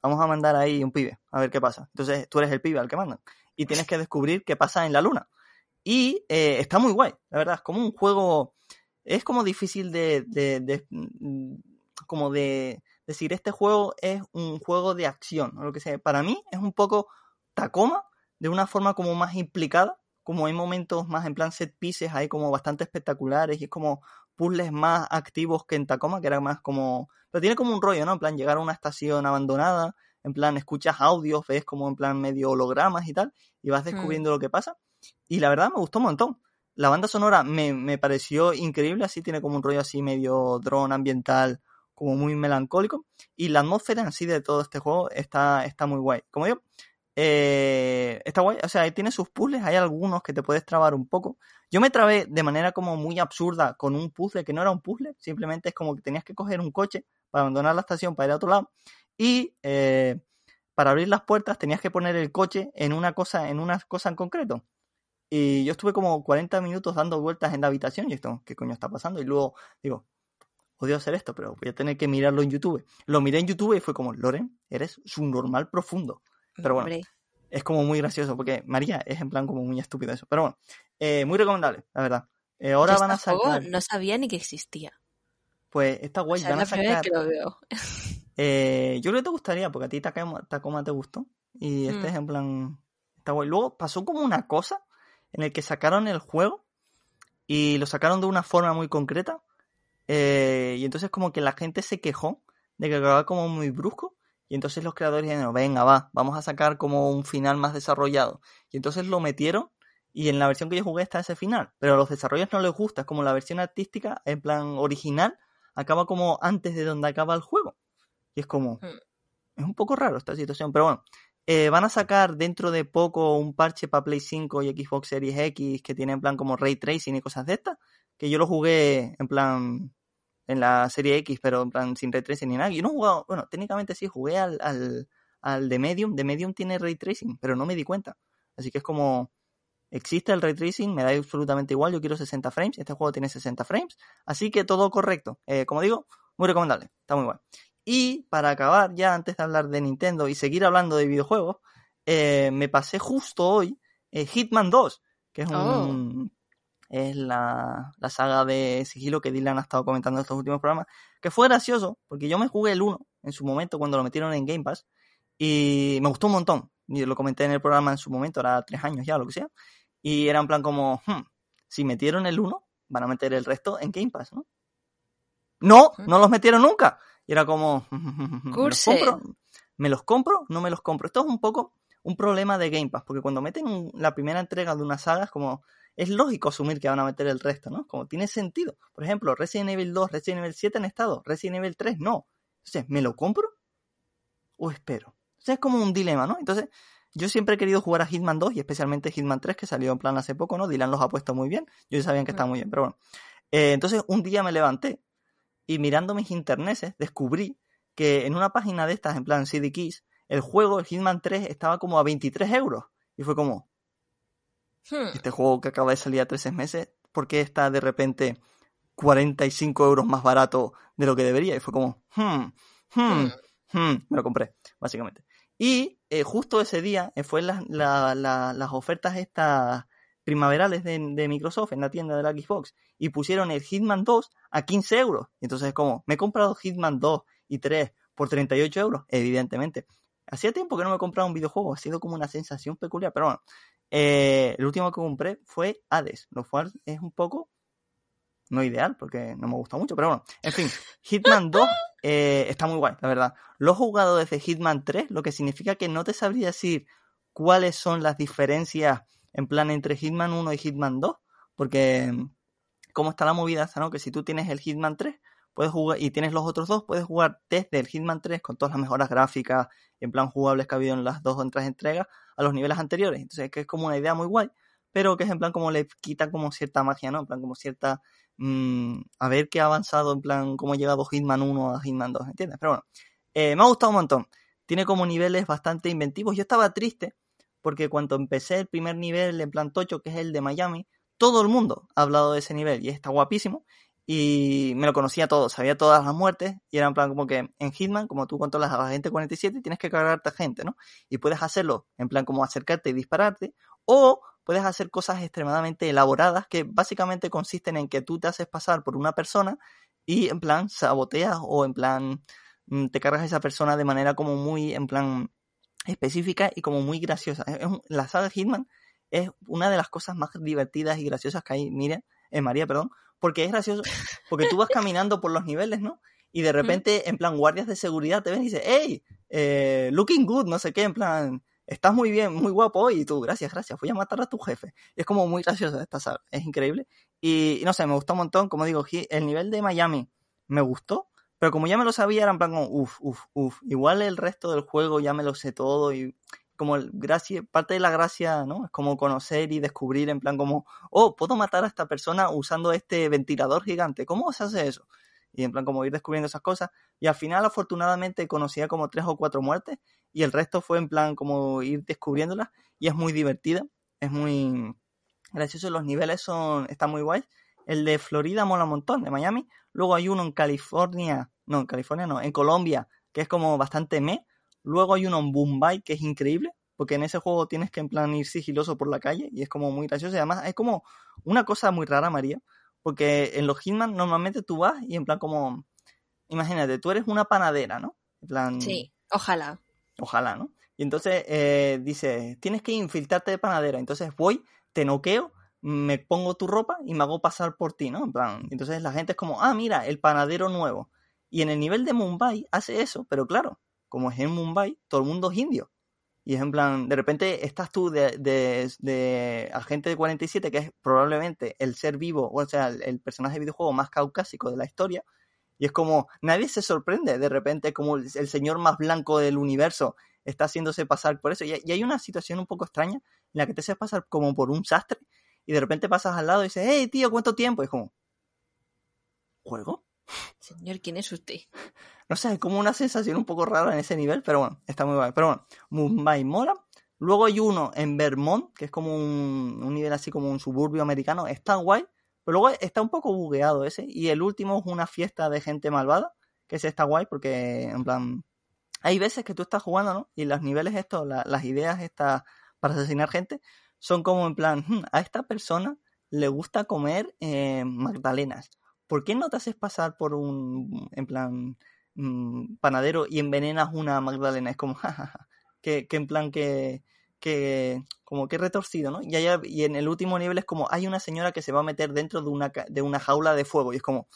S1: vamos a mandar ahí un pibe, a ver qué pasa. Entonces, tú eres el pibe al que mandan. Y tienes que descubrir qué pasa en la luna. Y está muy guay, la verdad. Es como un juego. Es como difícil de. de como de decir, este juego es un juego de acción, o lo que sea. Para mí es un poco Tacoma, de una forma como más implicada, como hay momentos más en plan set pieces, hay como bastante espectaculares y es como puzzles más activos que en Tacoma, que era más como... Pero tiene como un rollo, ¿no? En plan, llegar a una estación abandonada, en plan, escuchas audios, ves como en plan medio hologramas y tal, y vas descubriendo mm. lo que pasa. Y la verdad me gustó un montón. La banda sonora me, me pareció increíble, así tiene como un rollo así medio drone ambiental, como muy melancólico. Y la atmósfera en sí de todo este juego está, está muy guay. Como yo, eh, está guay. O sea, tiene sus puzzles, hay algunos que te puedes trabar un poco. Yo me trabé de manera como muy absurda con un puzzle que no era un puzzle, simplemente es como que tenías que coger un coche para abandonar la estación para ir a otro lado y eh, para abrir las puertas tenías que poner el coche en una cosa, en una cosa en concreto. Y yo estuve como 40 minutos dando vueltas en la habitación y esto, ¿qué coño está pasando? Y luego digo, odio hacer esto, pero voy a tener que mirarlo en YouTube. Lo miré en YouTube y fue como, Loren, eres su normal profundo. Pero bueno, es como muy gracioso porque María es en plan como muy estúpido eso. Pero bueno, eh, muy recomendable, la verdad. Eh, ahora van a sacar...
S2: No sabía ni que existía.
S1: Pues está guay,
S2: o sea,
S1: van a sacar...
S2: que lo veo.
S1: eh, yo creo que te gustaría porque a ti Tacoma, Tacoma te gustó. Y este mm. es en plan... Está guay. Luego pasó como una cosa en el que sacaron el juego y lo sacaron de una forma muy concreta. Eh, y entonces como que la gente se quejó de que quedaba como muy brusco. Y entonces los creadores dijeron, venga, va, vamos a sacar como un final más desarrollado. Y entonces lo metieron y en la versión que yo jugué está ese final. Pero a los desarrolladores no les gusta, es como la versión artística, en plan original, acaba como antes de donde acaba el juego. Y es como... Hmm. Es un poco raro esta situación, pero bueno. Eh, van a sacar dentro de poco un parche para Play 5 y Xbox Series X que tiene en plan como ray tracing y cosas de estas. Que yo lo jugué en plan en la serie X, pero en plan sin ray tracing ni nada. Yo no he jugado, bueno, técnicamente sí, jugué al, al, al de Medium. De Medium tiene ray tracing, pero no me di cuenta. Así que es como, existe el ray tracing, me da absolutamente igual, yo quiero 60 frames, este juego tiene 60 frames, así que todo correcto. Eh, como digo, muy recomendable, está muy bueno. Y para acabar, ya antes de hablar de Nintendo y seguir hablando de videojuegos, eh, me pasé justo hoy eh, Hitman 2, que es un... Oh. Es la, la, saga de sigilo que Dylan ha estado comentando en estos últimos programas. Que fue gracioso, porque yo me jugué el 1 en su momento cuando lo metieron en Game Pass. Y me gustó un montón. Y lo comenté en el programa en su momento, era tres años ya, lo que sea. Y era en plan como, hmm, si metieron el 1, van a meter el resto en Game Pass, ¿no? No, no los metieron nunca. Y era como, ¿me los compro? ¿Me los compro? No me los compro. Esto es un poco un problema de Game Pass, porque cuando meten la primera entrega de una saga es como, es lógico asumir que van a meter el resto, ¿no? Como tiene sentido. Por ejemplo, Resident Evil 2, Resident Evil 7 han estado, Resident Evil 3 no. Entonces, ¿me lo compro? ¿O espero? O sea, es como un dilema, ¿no? Entonces, yo siempre he querido jugar a Hitman 2 y especialmente Hitman 3, que salió en plan hace poco, ¿no? Dylan los ha puesto muy bien. Yo ya sabía que está muy bien, pero bueno. Eh, entonces, un día me levanté y mirando mis interneses descubrí que en una página de estas, en plan CD Keys, el juego, el Hitman 3, estaba como a 23 euros. Y fue como, hmm. este juego que acaba de salir a 13 meses, ¿por qué está de repente 45 euros más barato de lo que debería? Y fue como, hmm, hmm, hmm, hmm me lo compré, básicamente. Y eh, justo ese día eh, fue la, la, la, las ofertas estas primaverales de, de, Microsoft en la tienda de la Xbox y pusieron el Hitman 2 a 15 euros. Entonces, como, me he comprado Hitman 2 y 3 por 38 euros, evidentemente. Hacía tiempo que no me compraba un videojuego, ha sido como una sensación peculiar, pero bueno, eh, el último que compré fue Hades, lo cual es un poco no ideal porque no me gusta mucho, pero bueno, en fin, Hitman 2 eh, está muy guay, la verdad. Lo he jugado desde Hitman 3, lo que significa que no te sabría decir cuáles son las diferencias en plan entre Hitman 1 y Hitman 2, porque cómo está la movida ¿no? Que si tú tienes el Hitman 3, puedes jugar, y tienes los otros dos, puedes jugar desde el Hitman 3 con todas las mejoras gráficas, en plan jugables que ha habido en las dos o entregas, a los niveles anteriores. Entonces, es que es como una idea muy guay, pero que es en plan como le quita como cierta magia, ¿no? En plan como cierta... Mmm, a ver qué ha avanzado, en plan cómo ha llegado Hitman 1 a Hitman 2, ¿entiendes? Pero bueno, eh, me ha gustado un montón. Tiene como niveles bastante inventivos. Yo estaba triste porque cuando empecé el primer nivel en plan tocho, que es el de Miami, todo el mundo ha hablado de ese nivel y está guapísimo. Y me lo conocía todo, sabía todas las muertes. Y era en plan como que en Hitman, como tú controlas a la gente 47, tienes que cargarte a gente, ¿no? Y puedes hacerlo en plan como acercarte y dispararte. O puedes hacer cosas extremadamente elaboradas que básicamente consisten en que tú te haces pasar por una persona y en plan saboteas o en plan mm, te cargas a esa persona de manera como muy en plan específica y como muy graciosa. la saga de Hitman es una de las cosas más divertidas y graciosas que hay, mira, en María, perdón, porque es gracioso, porque tú vas caminando por los niveles, ¿no? Y de repente, en plan, guardias de seguridad te ven y dicen, hey, eh, looking good, no sé qué, en plan, estás muy bien, muy guapo, y tú, gracias, gracias, voy a matar a tu jefe. es como muy gracioso esta saga, es increíble. Y, no sé, me gustó un montón, como digo, el nivel de Miami me gustó, pero como ya me lo sabía, era en plan como, uff, uff, uff. Igual el resto del juego ya me lo sé todo y como el gracia, parte de la gracia, ¿no? Es como conocer y descubrir en plan como, oh, puedo matar a esta persona usando este ventilador gigante. ¿Cómo se hace eso? Y en plan como ir descubriendo esas cosas. Y al final, afortunadamente, conocía como tres o cuatro muertes y el resto fue en plan como ir descubriéndolas y es muy divertida. Es muy gracioso. Los niveles son, están muy guays. El de Florida mola un montón, de Miami. Luego hay uno en California, no, en California no, en Colombia, que es como bastante me Luego hay uno en Bombay que es increíble, porque en ese juego tienes que en plan ir sigiloso por la calle y es como muy gracioso. Y además es como una cosa muy rara, María, porque en los Hitman normalmente tú vas y en plan como, imagínate, tú eres una panadera, ¿no? En plan...
S2: Sí, ojalá.
S1: Ojalá, ¿no? Y entonces eh, dice, tienes que infiltrarte de panadera. Entonces voy, te noqueo, me pongo tu ropa y me hago pasar por ti, ¿no? En plan, entonces la gente es como, ah, mira, el panadero nuevo. Y en el nivel de Mumbai hace eso, pero claro, como es en Mumbai, todo el mundo es indio. Y es en plan, de repente estás tú de, de, de Agente 47, que es probablemente el ser vivo, o sea, el, personaje de videojuego más caucásico de la historia. Y es como, nadie se sorprende de repente como el, señor más blanco del universo está haciéndose pasar por eso. Y, y, hay una situación un poco extraña en la que te haces pasar como por un sastre y de repente pasas al lado y dices, hey tío, ¿cuánto tiempo? Y es como, ¿juego?
S2: Señor, ¿quién es usted?
S1: No sé, es como una sensación un poco rara en ese nivel, pero bueno, está muy guay. Pero bueno, Mumbai mola. Luego hay uno en Vermont, que es como un, nivel así como un suburbio americano. Está guay, pero luego está un poco bugueado ese. Y el último es una fiesta de gente malvada, que ese está guay porque, en plan, hay veces que tú estás jugando, ¿no? Y los niveles estos, las ideas estas para asesinar gente, son como en plan, hmm, a esta persona le gusta comer eh, magdalenas. ¿Por qué no te haces pasar por un, en plan, mm, panadero y envenenas una magdalena? Es como, jajaja, que, que en plan que, que, como que retorcido, ¿no? Y, y en el último nivel es como, hay una señora que se va a meter dentro de una, de una jaula de fuego y es como,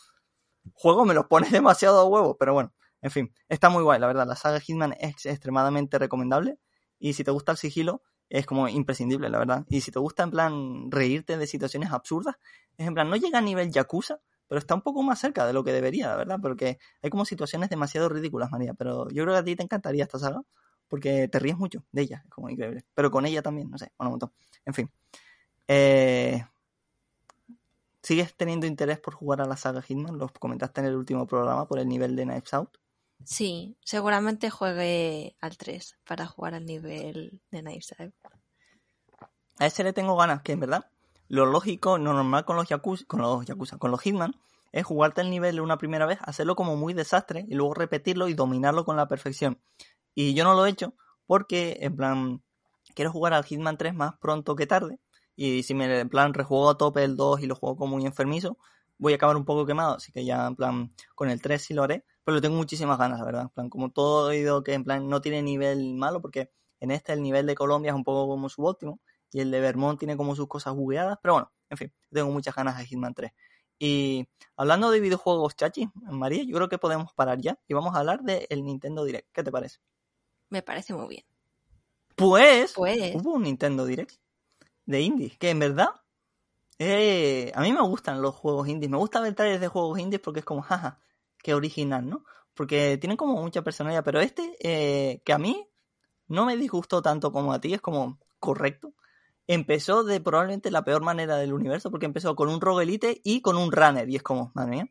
S1: juego me lo pones demasiado a huevo, pero bueno, en fin, está muy guay, la verdad, la saga Hitman es extremadamente recomendable y si te gusta el sigilo, es como imprescindible, la verdad. Y si te gusta en plan reírte de situaciones absurdas, es en plan, no llega a nivel Yakuza, pero está un poco más cerca de lo que debería, la verdad, porque hay como situaciones demasiado ridículas, María, pero yo creo que a ti te encantaría esta saga, porque te ríes mucho de ella, es como increíble, pero con ella también, no sé, bueno, un montón. En fin. Eh, ¿Sigues teniendo interés por jugar a la saga Hitman? Lo comentaste en el último programa por el nivel de Knives Out.
S2: Sí, seguramente juegue al 3 para jugar al nivel de Knives Out.
S1: A ese le tengo ganas, que en verdad lo lógico, lo normal con los Yakuza, con los Yakuza, con los Hitman, es jugarte el nivel una primera vez, hacerlo como muy desastre y luego repetirlo y dominarlo con la perfección. Y yo no lo he hecho porque, en plan, quiero jugar al Hitman 3 más pronto que tarde. Y si me, en plan, rejuego a tope el 2 y lo juego como muy enfermizo, voy a acabar un poco quemado. Así que ya, en plan, con el 3 sí lo haré. Pero tengo muchísimas ganas, la verdad. En plan, como todo he oído que, en plan, no tiene nivel malo porque en este el nivel de Colombia es un poco como subóptimo y el de Vermont tiene como sus cosas bugueadas, pero bueno, en fin, tengo muchas ganas de Hitman 3. Y hablando de videojuegos, Chachi, María, yo creo que podemos parar ya y vamos a hablar del Nintendo Direct. ¿Qué te parece?
S2: Me parece muy bien.
S1: Pues, pues. hubo un Nintendo Direct de indies, que en verdad eh, a mí me gustan los juegos indies. Me gusta ver trailers de juegos indies porque es como, jaja, que original, ¿no? Porque tienen como mucha personalidad, pero este, eh, que a mí no me disgustó tanto como a ti, es como correcto. Empezó de probablemente la peor manera del universo, porque empezó con un roguelite y con un runner, y es como, madre mía,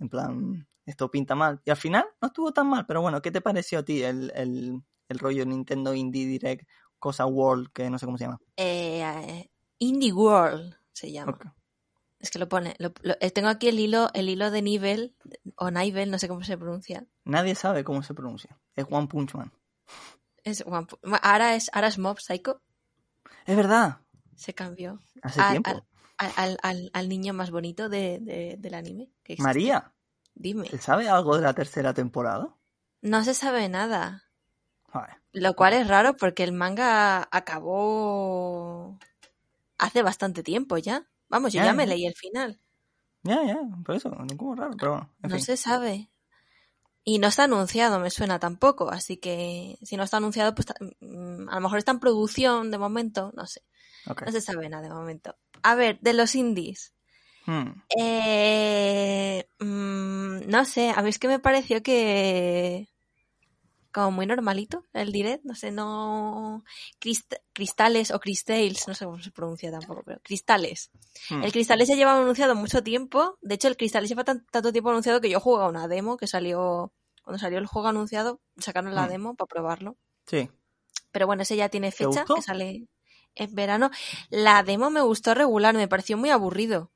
S1: en plan, esto pinta mal. Y al final no estuvo tan mal, pero bueno, ¿qué te pareció a ti el, el, el rollo Nintendo Indie Direct, cosa World, que no sé cómo se llama?
S2: Eh, Indie World se llama. Es que lo pone. lo- lo- eh, tengo aquí el hilo, el hilo de nivel, o nivel, no sé cómo se pronuncia.
S1: Nadie sabe cómo se pronuncia. Es One Punch Man.
S2: Es One ahora es, ahora es Mob Psycho.
S1: Es verdad,
S2: Se cambió.
S1: hace
S2: Al-
S1: tiempo.
S2: al- al, al- niño más bonito de, de- del anime. que existe.
S1: María,
S2: Dime.
S1: ¿se sabe algo de la tercera temporada?
S2: No se sabe nada.
S1: Joder.
S2: Lo cual es raro porque el manga acabó hace bastante tiempo ya. Vamos, yo
S1: Ya,
S2: ya me leí el final.
S1: Ya, ya, por eso, no como raro, pero bueno, en
S2: No
S1: fin.
S2: se sabe. Y no está anunciado, me suena tampoco. Así que si no está anunciado, pues mm, a lo mejor está en producción de momento. No sé. No se sabe nada de momento. A ver, de los indies.
S1: Hmm.
S2: Eh, mm, no sé, a mí es que me pareció que. Como muy normalito el direct, no sé, no. Crist- cristales o cristales, no sé cómo se pronuncia tampoco, pero cristales.
S1: Hmm.
S2: El Cristales ya lleva anunciado mucho tiempo. De hecho, el Cristales lleva tan- tanto tiempo anunciado que yo jugué una demo que salió. Cuando salió el juego anunciado, sacaron la
S1: Mm.
S2: demo para probarlo.
S1: Sí.
S2: Pero bueno, ese ya tiene
S1: ¿Te
S2: fecha, que sale en verano. La demo me gustó regular, me pareció muy aburrido.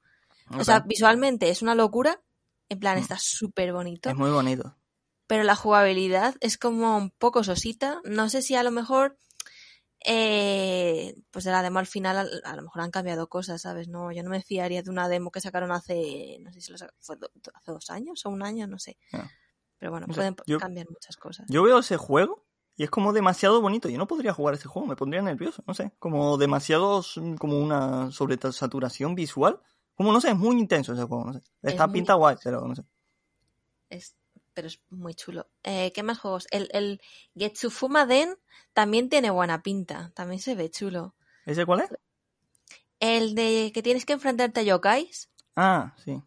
S2: O sea, visualmente es una locura. En plan,
S1: Mm.
S2: está súper bonito.
S1: es muy bonito.
S2: Pero la jugabilidad es como un poco sosita. No sé si a lo mejor. eh, pues de la demo al final a, a lo mejor han cambiado cosas, ¿sabes? No, yo no me fiaría de una demo que sacaron hace. No sé si lo sac- fue do- hace dos años o un año, no sé.
S1: Ya.
S2: Pero bueno, pueden
S1: yo-
S2: cambiar muchas cosas.
S1: Yo veo ese juego y es como demasiado bonito. Yo no podría jugar ese juego, me pondría nervioso, no sé. Como demasiado, como una sobresaturación visual. Como no sé, es muy intenso ese juego, no sé. Está pinta guay, pero no sé.
S2: Es, pero es muy chulo. Eh, ¿Qué más juegos? El, el Getsufuma Den también tiene buena pinta. También se ve chulo.
S1: ¿Ese cuál es?
S2: El de que tienes que enfrentarte a yokais.
S1: Ah, sí.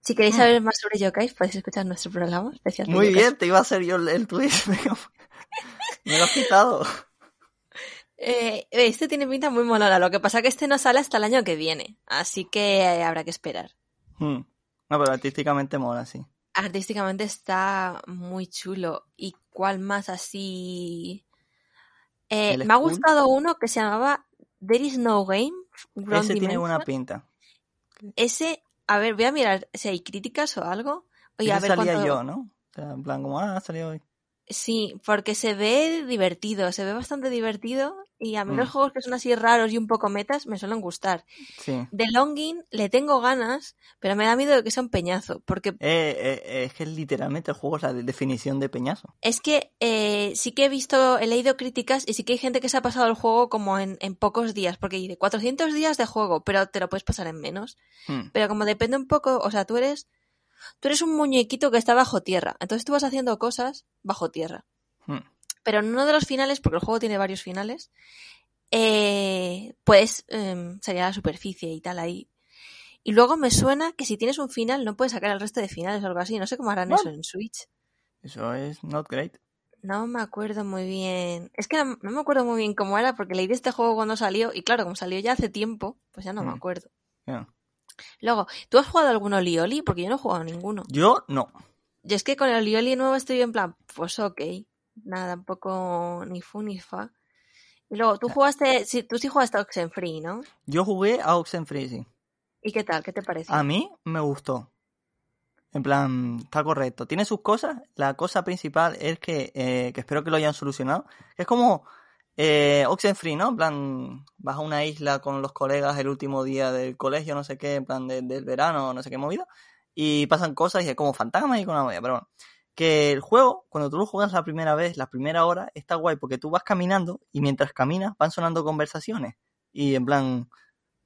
S2: Si queréis
S1: Mm.
S2: saber más sobre yokais, podéis escuchar nuestro programa especial.
S1: Muy
S2: yokais.
S1: bien, te iba a hacer yo el, el tweet. venga. Me lo has quitado.
S2: Eh, este tiene pinta muy molona. Lo que pasa es que este no sale hasta el año que viene. Así que eh, habrá que esperar.
S1: Hmm. No, pero artísticamente mola, sí.
S2: Artísticamente está muy chulo. ¿Y cuál más así? Eh,
S1: ¿El
S2: me ha gustado uno que se llamaba There is no game. Ground
S1: Ese tiene buena
S2: Dimension.
S1: pinta.
S2: Ese, a ver, voy a mirar si hay críticas o algo. Oye,
S1: Ese
S2: a ver
S1: salía
S2: cuánto-
S1: yo, ¿no? En plan, como, ah, salió hoy.
S2: Sí, porque se ve divertido, se ve bastante divertido. Y a mí
S1: Mm.
S2: los juegos que son así raros y un poco metas me suelen gustar.
S1: Sí.
S2: De Longing le tengo ganas, pero me da miedo de que sea un peñazo. Porque
S1: Eh, eh, es que literalmente el juego es la de- definición de peñazo.
S2: es que eh, sí que he visto, he leído críticas y sí que hay gente que se ha pasado el juego como en, en pocos días. Porque dice 400 días de juego, pero te lo puedes pasar en menos.
S1: Hmm.
S2: Pero como depende un poco, o sea, tú eres, tú eres un muñequito que está bajo tierra. Entonces tú vas haciendo cosas bajo tierra.
S1: Hmm.
S2: Pero en uno de los finales, porque el juego tiene varios finales, eh, puedes em, salir a la superficie y tal ahí. Y luego me suena que si tienes un final no puedes sacar el resto de finales o algo así. No sé cómo harán eso en Switch.
S1: Eso es not great.
S2: No me acuerdo muy bien. Es que no, no me acuerdo muy bien cómo era porque leí de este juego cuando salió y claro, como salió ya hace tiempo, pues ya no me
S1: Mm.
S2: acuerdo.
S1: Yeah.
S2: Luego, ¿tú has jugado algún Olioli? Porque yo no he jugado ninguno.
S1: Yo no.
S2: Yo es que con el Olioli nuevo estoy en plan, pues ok, nada, tampoco ni fu ni fa. Y luego, tú jugaste, sí, tú sí jugaste a Oxenfree, ¿no?
S1: Yo jugué a Oxenfree, sí.
S2: ¿Y qué tal? ¿Qué te pareció?
S1: A mí me gustó. En plan, está correcto. Tiene sus cosas. La cosa principal es que, eh, que espero que lo hayan solucionado. Es como eh, Oxenfree, ¿no? En plan, vas a una isla con los colegas el último día del colegio, no sé qué, en plan de- del verano, no sé qué movida. Y pasan cosas y es como fantasmas y con una movida. Pero bueno, que el juego, cuando tú lo juegas la primera vez, la primera hora, está guay porque tú vas caminando y mientras caminas van sonando conversaciones. Y en plan,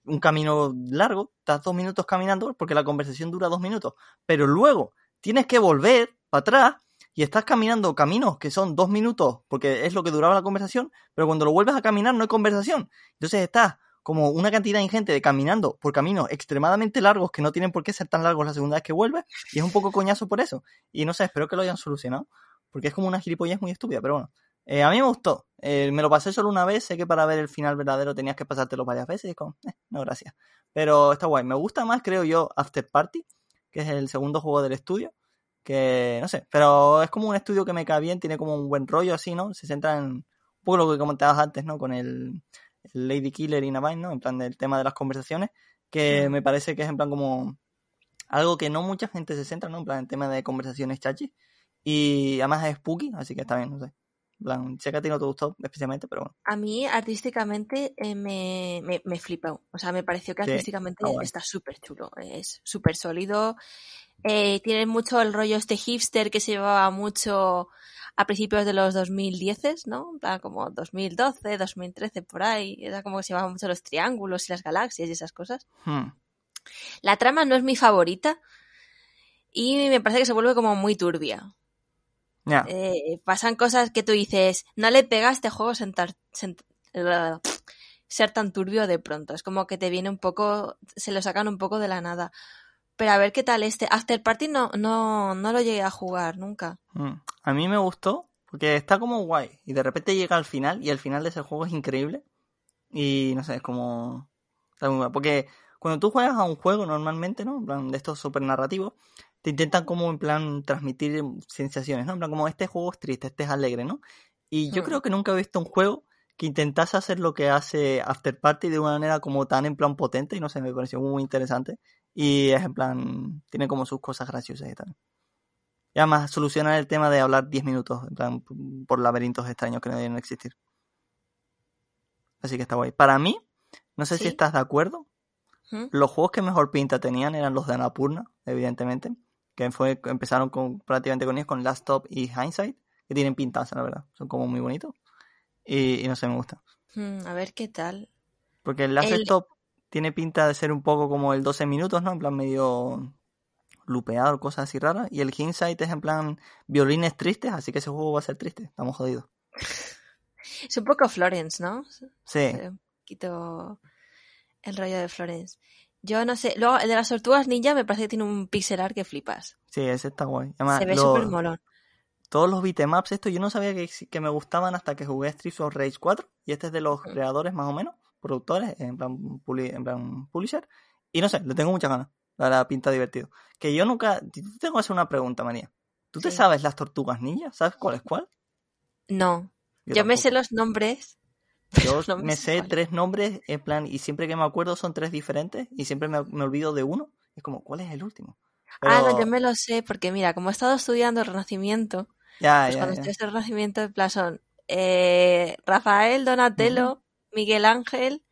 S1: un camino largo, estás dos minutos caminando porque la conversación dura dos minutos, pero luego tienes que volver para atrás y estás caminando caminos que son dos minutos porque es lo que duraba la conversación, pero cuando lo vuelves a caminar no hay conversación. Entonces estás como una cantidad ingente de caminando por caminos extremadamente largos que no tienen por qué ser tan largos la segunda vez que vuelve y es un poco coñazo por eso. Y no sé, espero que lo hayan solucionado porque es como una gilipollez muy estúpida, pero bueno. Eh, a mí me gustó. Eh, me lo pasé solo una vez. Sé que para ver el final verdadero tenías que pasártelo varias veces. Y como, eh, no, gracias. Pero está guay. Me gusta más, creo yo, After Party, que es el segundo juego del estudio. Que no sé, pero es como un estudio que me cae bien. Tiene como un buen rollo así, ¿no? Se centra en un poco lo que comentabas antes, ¿no? Con el, Lady Killer y Navine, ¿no? En plan del tema de las conversaciones. Que me parece que es en plan como algo que no mucha gente se centra, ¿no? En plan, el tema de conversaciones chachi. Y además es spooky, así que está bien, no sé sé que a ti no te gustó especialmente, pero bueno.
S2: A mí artísticamente eh, me, me, me, flipó. O sea, me pareció que artísticamente está súper chulo. Es súper sólido. Eh, tiene mucho el rollo este hipster que se llevaba mucho a principios de los 2010, ¿no? como 2012, 2013, por ahí. Era como que se llevaban mucho los triángulos y las galaxias y esas cosas. Hmm. La trama no es mi favorita y me parece que se vuelve como muy turbia. Eh, pasan cosas que tú dices, no le pega a este juego sentar, ser tan turbio de pronto. Es como que te viene un poco, se lo sacan un poco de la nada. Pero a ver qué tal este. After Party no, no, no lo llegué a jugar nunca.
S1: Mm, a mí me gustó porque está como guay. Y de repente llega al final y el final de ese juego es increíble. Y no sé, es como... Porque cuando tú juegas a un juego normalmente, ¿no? En plan de estos super narrativos, te intentan como en plan transmitir sensaciones, ¿no? En plan como este juego es triste, este es alegre, ¿no? Y yo mm. creo que nunca he visto un juego que intentase hacer lo que hace After Party de una manera como tan en plan potente y no sé, me pareció muy interesante y es en plan, tiene como sus cosas graciosas y tal. Y además soluciona el tema de hablar 10 minutos, en plan, por laberintos extraños que no deben existir. Así que está guay. Para mí, no sé si estás de acuerdo, los juegos que mejor pinta tenían eran los de Anapurna, evidentemente que fue empezaron con prácticamente con ellos, con Last Stop y Hindsight, que tienen pintaza, la verdad. Son como muy bonitos. Y, no sé, me gusta.
S2: Hmm, a ver qué tal.
S1: Porque el Last Stop tiene pinta de ser un poco como el 12 minutos, ¿no? En plan medio lupeado, cosas así raras. Y el Hindsight es en plan violines tristes, así que ese juego va a ser triste. Estamos jodidos.
S2: es un poco Florence, ¿no?
S1: Sí.
S2: Un poquito el rollo de Florence. Yo no sé. Luego, el de las tortugas ninja me parece que tiene un pixelar que flipas.
S1: Sí, ese está guay.
S2: Se ve súper molón.
S1: Todos los beatemaps, esto yo no sabía que, que, me gustaban hasta que jugué Streets of Rage 4. Y este es de los creadores, más o menos, productores, en plan, en plan publisher. Y no sé, le tengo muchas ganas. La pinta divertido. Que yo nunca. Tengo que hacer una pregunta, María. ¿Tú te sabes las tortugas ninja? ¿Sabes cuál es cuál?
S2: No. Yo me sé los nombres,
S1: yo me sé tres nombres, en plan, y siempre que me acuerdo son tres diferentes, y siempre me, olvido de uno. Es como, ¿cuál es el último?
S2: Ah, no, yo me lo sé, porque mira, como he estado estudiando el Renacimiento,
S1: ya, pues
S2: cuando estudias el Renacimiento, en plan son eh, Rafael, Donatello, Miguel Ángel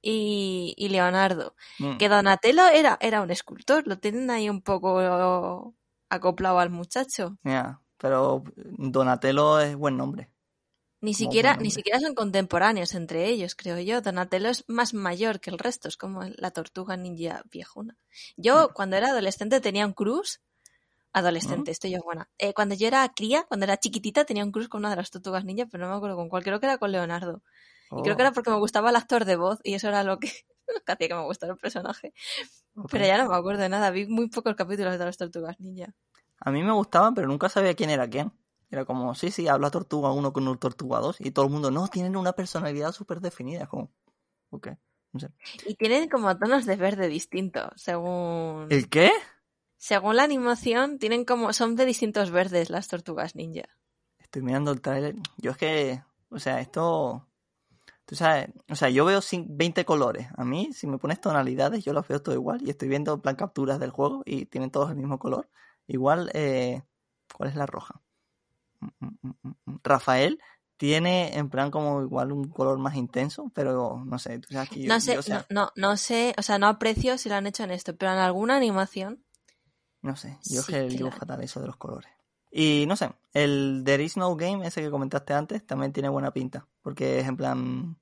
S2: y, Leonardo. Mm. Que Donatello era, era un escultor, lo tienen ahí un poco acoplado al muchacho.
S1: Ya, pero Donatello es buen nombre.
S2: Ni siquiera, ni siquiera son contemporáneos entre ellos, creo yo. Donatello es más mayor que el resto, es como la tortuga ninja viejuna. Yo, cuando era adolescente, tenía un cruz. Adolescente, estoy yo buena. Eh, cuando yo era cría, cuando era chiquitita, tenía un cruz con una de las tortugas ninja, pero no me acuerdo con cuál. Creo que era con Leonardo. Y creo que era oh. porque me gustaba el actor de voz y eso era lo que hacía que me gustara el personaje. Pero ya no me acuerdo de nada. Vi muy pocos capítulos de las tortugas ninja.
S1: A mí me gustaban, pero nunca sabía quién era quién. Era como, sí, sí, habla Tortuga 1 con un Tortuga 2 y todo el mundo, no, tienen una personalidad súper definida, como, ok, no sé.
S2: Y tienen como tonos de verde distintos, según...
S1: ¿El qué?
S2: Según la animación, tienen como, son de distintos verdes las tortugas ninja.
S1: Estoy mirando el trailer, yo es que, o sea, esto... Tú sabes, o sea, yo veo 20 colores. A mí, si me pones tonalidades, yo los veo todo igual. Y estoy viendo plan capturas del juego y tienen todos el mismo color. Igual, eh, ¿cuál es la roja? Rafael tiene en plan como igual un color más intenso, pero no sé,
S2: no sé, no, no, sé, o sea, no aprecio si lo han hecho en esto, pero en alguna animación.
S1: No sé, yo es que digo fatal eso de los colores. Y no sé, el There Is No Game, ese que comentaste antes, también tiene buena pinta, porque es en plan...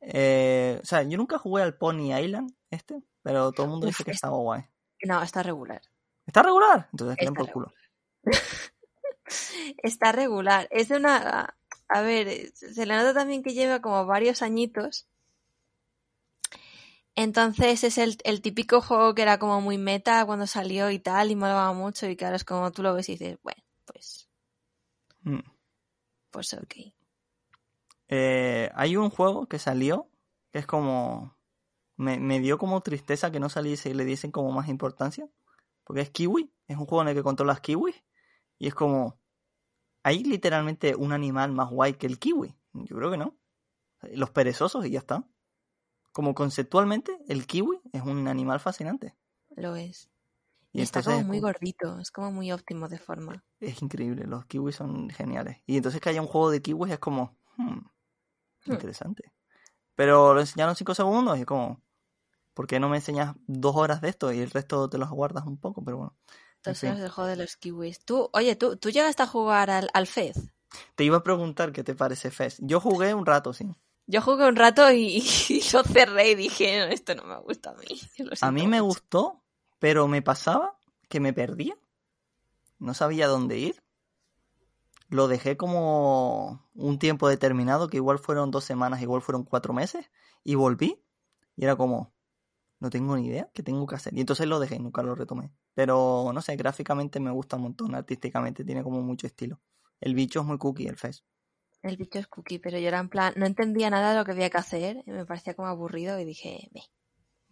S1: Eh, o sea, yo nunca jugué al Pony Island, este, pero todo el mundo dice que estaba guay.
S2: No, está regular.
S1: ¿Está regular? Entonces, tienen por culo.
S2: Está regular. Es una. A ver, se le nota también que lleva como varios añitos. Entonces es el, el, típico juego que era como muy meta cuando salió y tal, y molaba mucho, y que ahora es como tú lo ves y dices, bueno, pues.
S1: Mm.
S2: Pues ok.
S1: Eh, hay un juego que salió que es como. Me, me, dio como tristeza que no saliese y le diesen como más importancia. Porque es Kiwi, es un juego en el que controlas kiwis. Y es como. ¿Hay literalmente un animal más guay que el kiwi? Yo creo que no. Los perezosos y ya está. Como conceptualmente, el kiwi es un animal fascinante.
S2: Lo es. Y, y está como muy gordito, es como muy óptimo de forma.
S1: Es increíble, los kiwis son geniales. Y entonces que haya un juego de kiwis es como, hmm, interesante. Hmm. Pero lo enseñaron cinco segundos y es como, ¿por qué no me enseñas dos horas de esto y el resto te los guardas un poco? Pero bueno.
S2: Dos horas del juego de los kiwis. Tú, oye, ¿tú, tú llegaste a jugar al, al Fez?
S1: Te iba a preguntar qué te parece Fez. Yo jugué un rato, sí.
S2: Yo jugué un rato y, y lo cerré y dije, no, esto no me gusta a mí.
S1: A mí me gustó, pero me pasaba que me perdía. No sabía dónde ir. Lo dejé como un tiempo determinado, que igual fueron dos semanas, igual fueron cuatro meses, y volví. Y era como, no tengo ni idea qué tengo que hacer. Y entonces lo dejé, nunca lo retomé. Pero no sé, gráficamente me gusta un montón, artísticamente tiene como mucho estilo. El bicho es muy cookie, el Fez.
S2: El bicho es cookie, pero yo era en plan, no entendía nada de lo que había que hacer, me parecía como aburrido y dije, ve.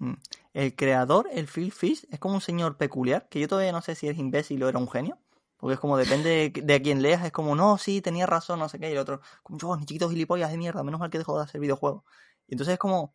S1: Mm. El creador, el Phil Fish, es como un señor peculiar, que yo todavía no sé si es imbécil o era un genio, porque es como depende de, quién leas, es como, no, sí, tenía razón, no sé qué, y el otro, como yo, ni chiquitos gilipollas de mierda, menos mal que dejó de hacer videojuegos. Y entonces es como,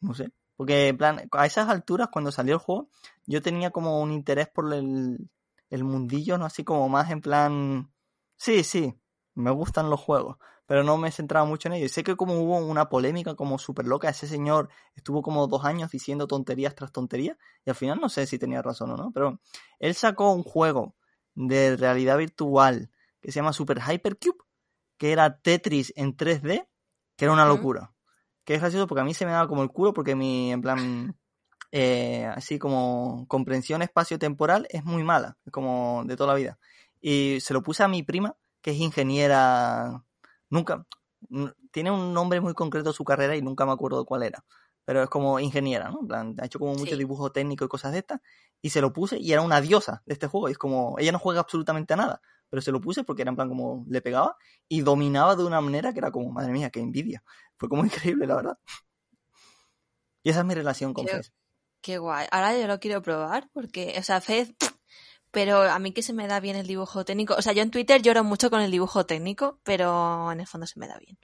S1: no sé, porque en plan, a esas alturas, cuando salió el juego, yo tenía como un interés por el, el mundillo, ¿no? Así como más en plan, sí, sí, me gustan los juegos, pero no me centraba mucho en ello. Y sé que como hubo una polémica como súper loca, ese señor estuvo como dos años diciendo tonterías tras tonterías, y al final no sé si tenía razón o no, pero él sacó un juego de realidad virtual que se llama Super Hypercube, que era Tetris en 3D, que era una locura. Que es gracioso porque a mí se me daba como el culo porque mi, en plan, eh, así como comprensión espacio-temporal es muy mala, como de toda la vida. Y se lo puse a mi prima, que es ingeniera, nunca, tiene un nombre muy concreto su carrera y nunca me acuerdo cuál era, pero es como ingeniera, ¿no? En plan, ha hecho como mucho sí. dibujo técnico y cosas de estas, y se lo puse y era una diosa de este juego, y es como, ella no juega absolutamente a nada, pero se lo puse porque era en plan como le pegaba y dominaba de una manera que era como, madre mía, qué envidia. Fue como increíble, la verdad. Y esa es mi relación con Fez.
S2: Qué guay. Ahora yo lo quiero probar porque, o sea, Fez pero a mí que se me da bien el dibujo técnico. O sea, yo en Twitter lloro mucho con el dibujo técnico, pero en el fondo se me da bien.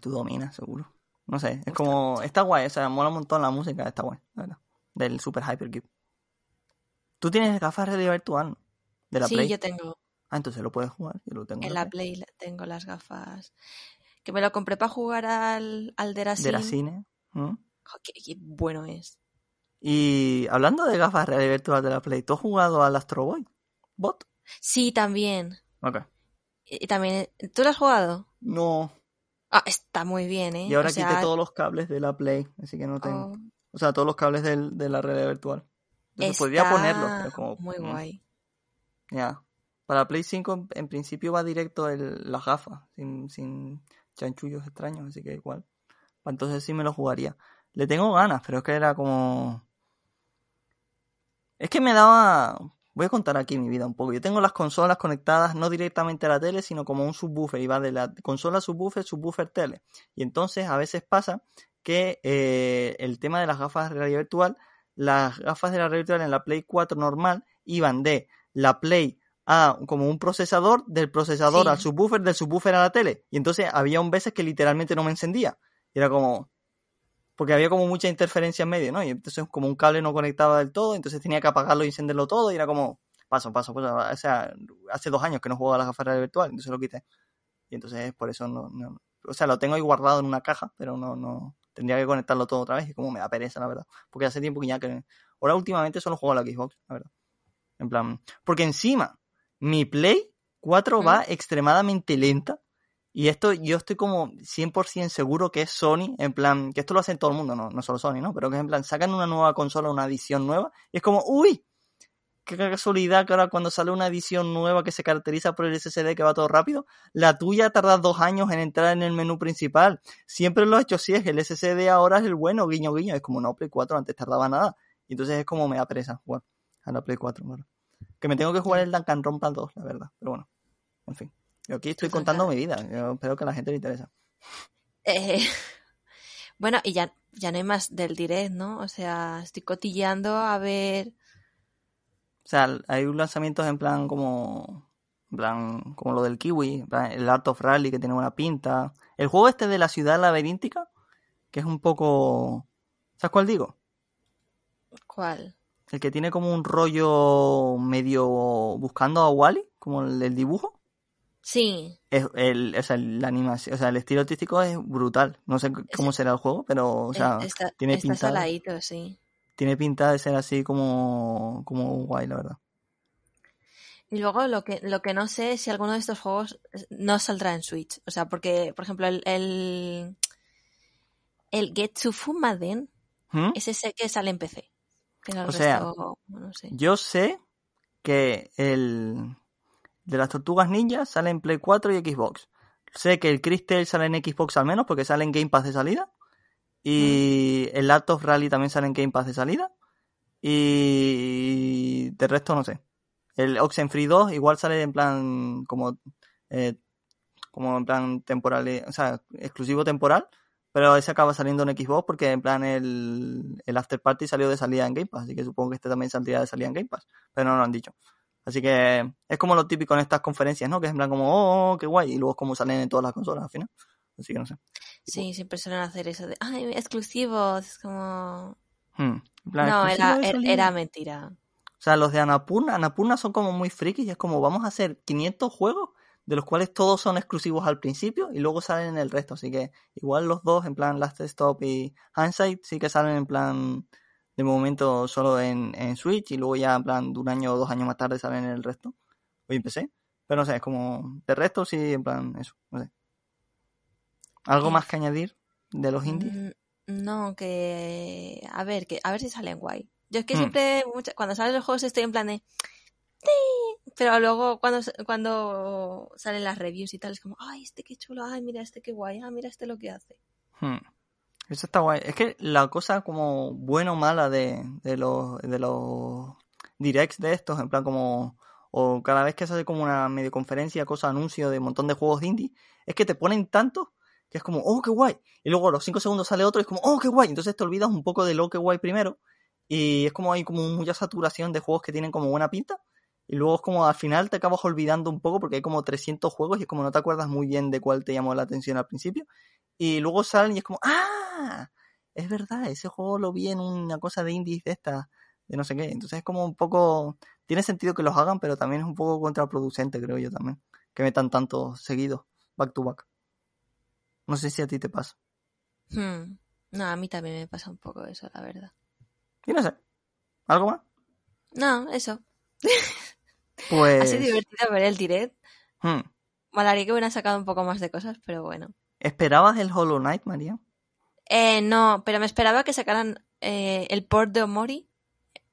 S1: Tú dominas, seguro. No sé, es como. Está guay, o sea, mola un montón la música, está guay, la verdad. Del Super Hypercube. Tú tienes gafas de realidad virtual, De la
S2: sí,
S1: Play.
S2: yo tengo.
S1: Ah, entonces lo puedes jugar. Yo lo tengo
S2: en la Play. Play tengo las gafas. Que me lo compré para jugar al, al Deracine.
S1: Deracine. ¿Mm?
S2: Oh, qué, qué bueno es.
S1: Y hablando de gafas de realidad virtual de la Play, ¿tú has jugado al Astro Boy? ¿Bot?
S2: Sí, también.
S1: Ok.
S2: Y también, ¿tú lo has jugado?
S1: No.
S2: Ah, está muy bien, ¿eh?
S1: Y ahora o sea... quité todos los cables de la Play, así que no tengo. Oh. O sea, todos los cables del, de la realidad virtual. Entonces,
S2: está
S1: podría ponerlo, pero como.
S2: Muy guay.
S1: Ya. Yeah. Para Play 5, en principio va directo el, las gafas, sin, sin chanchullos extraños, así que igual. Entonces sí me lo jugaría. Le tengo ganas, pero es que era como. Es que me daba. Voy a contar aquí mi vida un poco. Yo tengo las consolas conectadas no directamente a la tele, sino como un subwoofer. Y va de la consola subwoofer, subwoofer tele. Y entonces a veces pasa que eh, el tema de las gafas de realidad virtual, las gafas de la realidad virtual en la Play 4 normal iban de la Play a como un procesador, del procesador sí. al subwoofer, del subwoofer a la tele. Y entonces había un veces que literalmente no me encendía. Y era como, porque había como mucha interferencia en medio, ¿no? Y entonces como un cable no conectaba del todo, entonces tenía que apagarlo y encenderlo todo y era como, paso, paso, paso. O sea, hace dos años que no jugaba a la gafas virtual, entonces lo quité. Y entonces por eso no, no, o sea, lo tengo ahí guardado en una caja, pero no, no, tendría que conectarlo todo otra vez y como me da pereza, la verdad. Porque hace tiempo que ya que, ahora últimamente solo juego a la Xbox, la verdad. En plan, porque encima, mi Play 4 ¿Mm? va extremadamente lenta y esto yo estoy como 100% seguro que es Sony, en plan, que esto lo hace todo el mundo, no, no solo Sony, ¿no? Pero que en plan, sacan una nueva consola, una edición nueva, y es como, uy, qué casualidad que ahora cuando sale una edición nueva que se caracteriza por el SSD que va todo rápido, la tuya tarda dos años en entrar en el menú principal. Siempre lo he hecho así, es que el SSD ahora es el bueno, guiño guiño. Es como no, Play 4 antes tardaba nada. Y entonces es como me da presa jugar a la Play 4. Bueno. Que me tengo que jugar el Danganronpa 2, la verdad. Pero bueno, en fin. Yo aquí estoy contando mi vida. Yo espero que a la gente le interesa.
S2: Eh, bueno, y ya, ya no hay más del direct, ¿no? O sea, estoy cotilleando a ver.
S1: O sea, hay lanzamientos en plan como. En plan, como lo del Kiwi, el Art of Rally que tiene buena pinta. El juego este de la ciudad laberíntica, que es un poco. ¿Sabes cuál digo?
S2: ¿Cuál?
S1: El que tiene como un rollo medio buscando a Wally, como el, el dibujo.
S2: Sí.
S1: Es el, o sea, la animación, o sea, el estilo artístico es brutal. No sé cómo será el juego, pero, o sea,
S2: está,
S1: tiene
S2: está
S1: pinta.
S2: saladito, sí.
S1: Tiene pinta de ser así como, como guay, la verdad.
S2: Y luego lo que, lo que no sé es si alguno de estos juegos no saldrá en Switch. O sea, porque, por ejemplo, el, el, el Getsu Fumaden
S1: ¿Mm?
S2: es ese que sale en PC. Pero el
S1: O sea,
S2: resto, no sé.
S1: Yo sé que el de las tortugas ninja sale en Play 4 y Xbox. Sé que el Crystal sale en Xbox al menos porque sale en Game Pass de salida. Y el Art of Rally también sale en Game Pass de salida. Y de resto no sé. El Oxenfree 2 igual sale en plan como eh, como en plan temporal, eh, o sea, exclusivo temporal, pero ese acaba saliendo en Xbox porque en plan el, el After Party salió de salida en Game Pass, así que supongo que este también saldría de salida en Game Pass, pero no lo han dicho. Así que es como lo típico en estas conferencias, ¿no? Que es en plan como, oh, oh, qué guay, y luego es como salen en todas las consolas al final. Así que no sé.
S2: Sí, siempre suelen hacer eso de, ay, exclusivos, es como...
S1: Hmm. Plan,
S2: No, era, era, era mentira.
S1: O sea, los de Anapurna, Anapurna son como muy frikis y es como vamos a hacer 500 juegos de los cuales todos son exclusivos al principio y luego salen en el resto. Así que igual los dos, en plan Last Stop y Hindsight, sí que salen en plan de momento solo en, en Switch y luego ya en plan de un año o dos años más tarde salen en el resto. En PC. Pero no sé, es como de resto sí, en plan eso, no sé. ¿Algo más que añadir de los indies?
S2: Mm, No, que... A ver, que a ver si salen guay. Yo es que
S1: Hmm.
S2: siempre, mucha- cuando salen los juegos estoy en plan de... "Sí", Pero luego cuando, cuando salen las reviews y tal es como, ay, este qué chulo, ay, mira este qué guay, ah, mira este lo que hace.
S1: Hmm. Eso está guay. Es que la cosa como buena o mala de, de los de los directs de estos, en plan como o cada vez que se hace como una medio conferencia, cosa, anuncio de un montón de juegos de indie, es que te ponen tantos que es como, oh, qué guay. Y luego a los 5 segundos sale otro y es como, oh, qué guay. Entonces te olvidas un poco de lo que guay primero. Y es como hay como mucha saturación de juegos que tienen como buena pinta. Y luego es como al final te acabas olvidando un poco porque hay como 300 juegos y es como no te acuerdas muy bien de cuál te llamó la atención al principio. Y luego salen y es como, ¡ah! Es verdad, ese juego lo vi en una cosa de indies de esta, de no sé qué. Entonces es como un poco. Tiene sentido que los hagan, pero también es un poco contraproducente, creo yo también. Que metan tantos seguidos, back to back. No sé si a ti te pasa.
S2: Hmm. No, a mí también me pasa un poco eso, la verdad.
S1: Y no sé. ¿Algo más?
S2: No, eso.
S1: Pues.
S2: Ha sido divertido ver el direct.
S1: hmm.
S2: Molaría que hubieran sacado un poco más de cosas, pero bueno.
S1: ¿Esperabas el Hollow Knight, María?
S2: Eh, no, pero me esperaba que sacaran eh, el port de Omori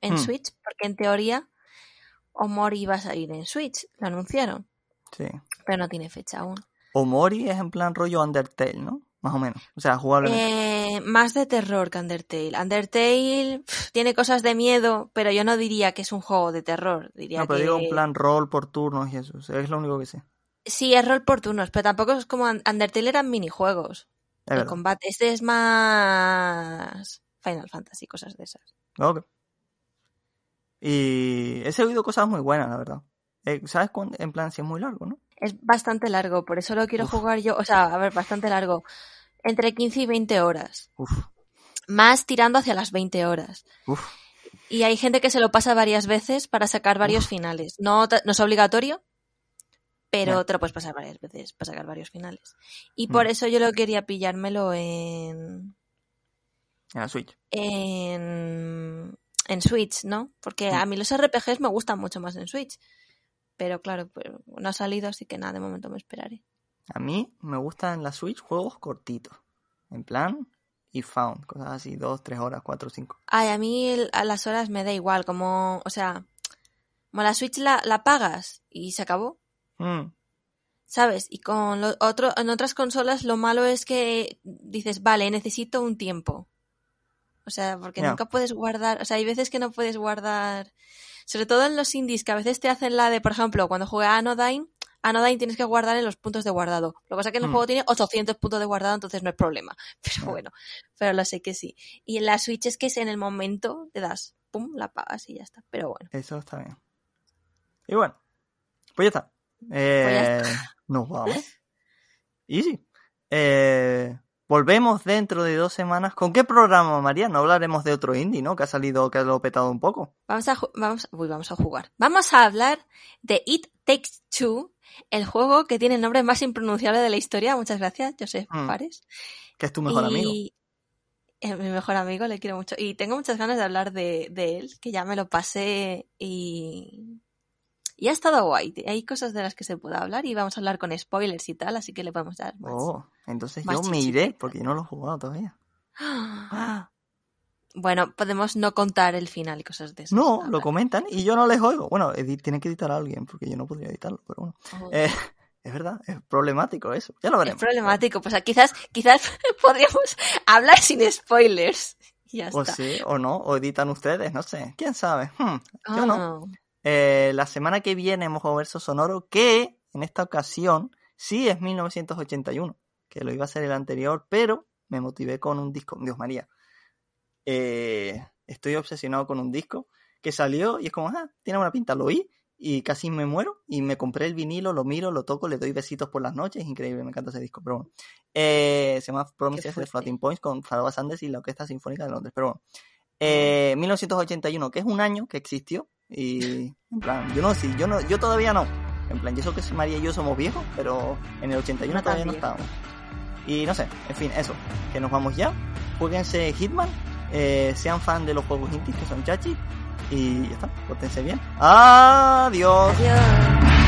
S2: en
S1: Hmm.
S2: Switch, porque en teoría Omori iba a salir en Switch, lo anunciaron,
S1: Sí.
S2: pero no tiene fecha aún.
S1: Omori es en plan rollo Undertale, ¿no? Más o menos. O sea, jugablemente.
S2: Eh, más de terror que Undertale. Undertale tiene cosas de miedo, pero yo no diría que es un juego de terror. Diría
S1: no, pero
S2: que
S1: digo en plan rol por turnos y eso. es lo único que sé.
S2: sí es rol por turnos, pero tampoco es como Un- Undertale eran minijuegos. El combate este es más Final Fantasy, cosas de esas.
S1: Ok. Y he oído cosas muy buenas, la verdad. Eh, ¿Sabes cuándo? En plan, si es muy largo, ¿no?
S2: Es bastante largo, por eso lo quiero
S1: Uf.
S2: jugar yo. O sea, a ver, bastante largo. Entre 15 y 20 horas.
S1: Uf,
S2: Más tirando hacia las 20 horas.
S1: uf.
S2: Y hay gente que se lo pasa varias veces para sacar varios finales. No, no es obligatorio, pero te lo puedes pasar varias veces para sacar varios finales. Y por
S1: Mm.
S2: eso yo lo quería pillármelo en,
S1: En la Switch.
S2: en, en Switch, ¿no? Porque
S1: Mm.
S2: a mí los RPGs me gustan mucho más en Switch. Pero claro, pues no ha salido, así que nada, de momento me esperaré.
S1: A mí me gustan en la Switch juegos cortitos. En plan, y found. Cosas así, dos, tres horas, cuatro, cinco.
S2: Ay, a mí el- a las horas me da igual, como, o sea, Como la Switch la, la pagas y se acabó.
S1: Mm,
S2: ¿Sabes? Y con lo otro, en otras consolas lo malo es que dices, vale, necesito un tiempo. O sea, porque nunca puedes guardar, o sea, hay veces que no puedes guardar, sobre todo en los indies, que a veces te hacen la de, por ejemplo, cuando jugué a Anodyne, Anodyne tienes que guardar en los puntos de guardado. Lo que pasa es que en el
S1: Mm.
S2: juego tiene 800 puntos de guardado, entonces no es problema. Pero bueno, pero lo sé que sí. Y en la Switch es que es en el momento, te das, pum, la pagas y ya está. Pero bueno.
S1: eso está bien. Y bueno, pues ya está. Eh,
S2: Pues ya
S1: Nos vamos. Easy. Eh, volvemos dentro de dos semanas. ¿Con qué programa, María? No hablaremos de otro indie, ¿no? Que ha salido, que lo ha petado un poco.
S2: Vamos a, vamos, uy, vamos a jugar. Vamos a hablar de It Takes Two, el juego que tiene el nombre más impronunciable de la historia. Muchas gracias, Joseph
S1: Mm,
S2: Fares.
S1: Que es tu mejor amigo.
S2: y es mi mejor amigo, le quiero mucho. Y tengo muchas ganas de hablar de, de él, que ya me lo pasé y... Y ha estado guay. Hay cosas de las que se puede hablar y vamos a hablar con spoilers y tal, así que le podemos dar más.
S1: Oh, entonces
S2: más
S1: yo me iré porque yo no lo he jugado todavía. Ah,
S2: Bueno, podemos no contar el final y cosas de esas.
S1: no, lo comentan y yo no les oigo. Bueno, tienen que editar a alguien porque yo no podría editarlo, pero bueno.
S2: Oh.
S1: Eh, es verdad, es problemático eso. Ya lo
S2: Es
S1: veremos.
S2: problemático, pues quizás, quizás podríamos hablar sin spoilers. Ya
S1: O
S2: está.
S1: sí, o no, o editan ustedes, no sé. ¿Quién sabe? Hmm, yo no. Eh, la semana que viene Mojo Verso Sonoro, que en esta ocasión sí es 1981, que lo iba a ser el anterior, pero me motivé con un disco, Dios María. Eh, estoy obsesionado con un disco que salió y es como, ah, tiene buena pinta, lo oí y casi me muero y me compré el vinilo, lo miro, lo toco, le doy besitos por las noches, es increíble, me encanta ese disco, pero bueno. Eh, se llama Promises de. Floating Points con Faroa Sanders y la Orquesta Sinfónica de Londres, pero bueno. Eh, 1981, que es un año que existió y en plan, yo no, sí, yo no, yo todavía no. En plan, yo sé que María y yo somos viejos, pero en el 81
S2: No tan
S1: todavía no estábamos. Y no sé, en fin, eso, que nos vamos ya. Jueguense Hitman, eh, sean fan de los juegos indies que son chachi y ya está, pórtense bien. Adiós.
S2: Adiós.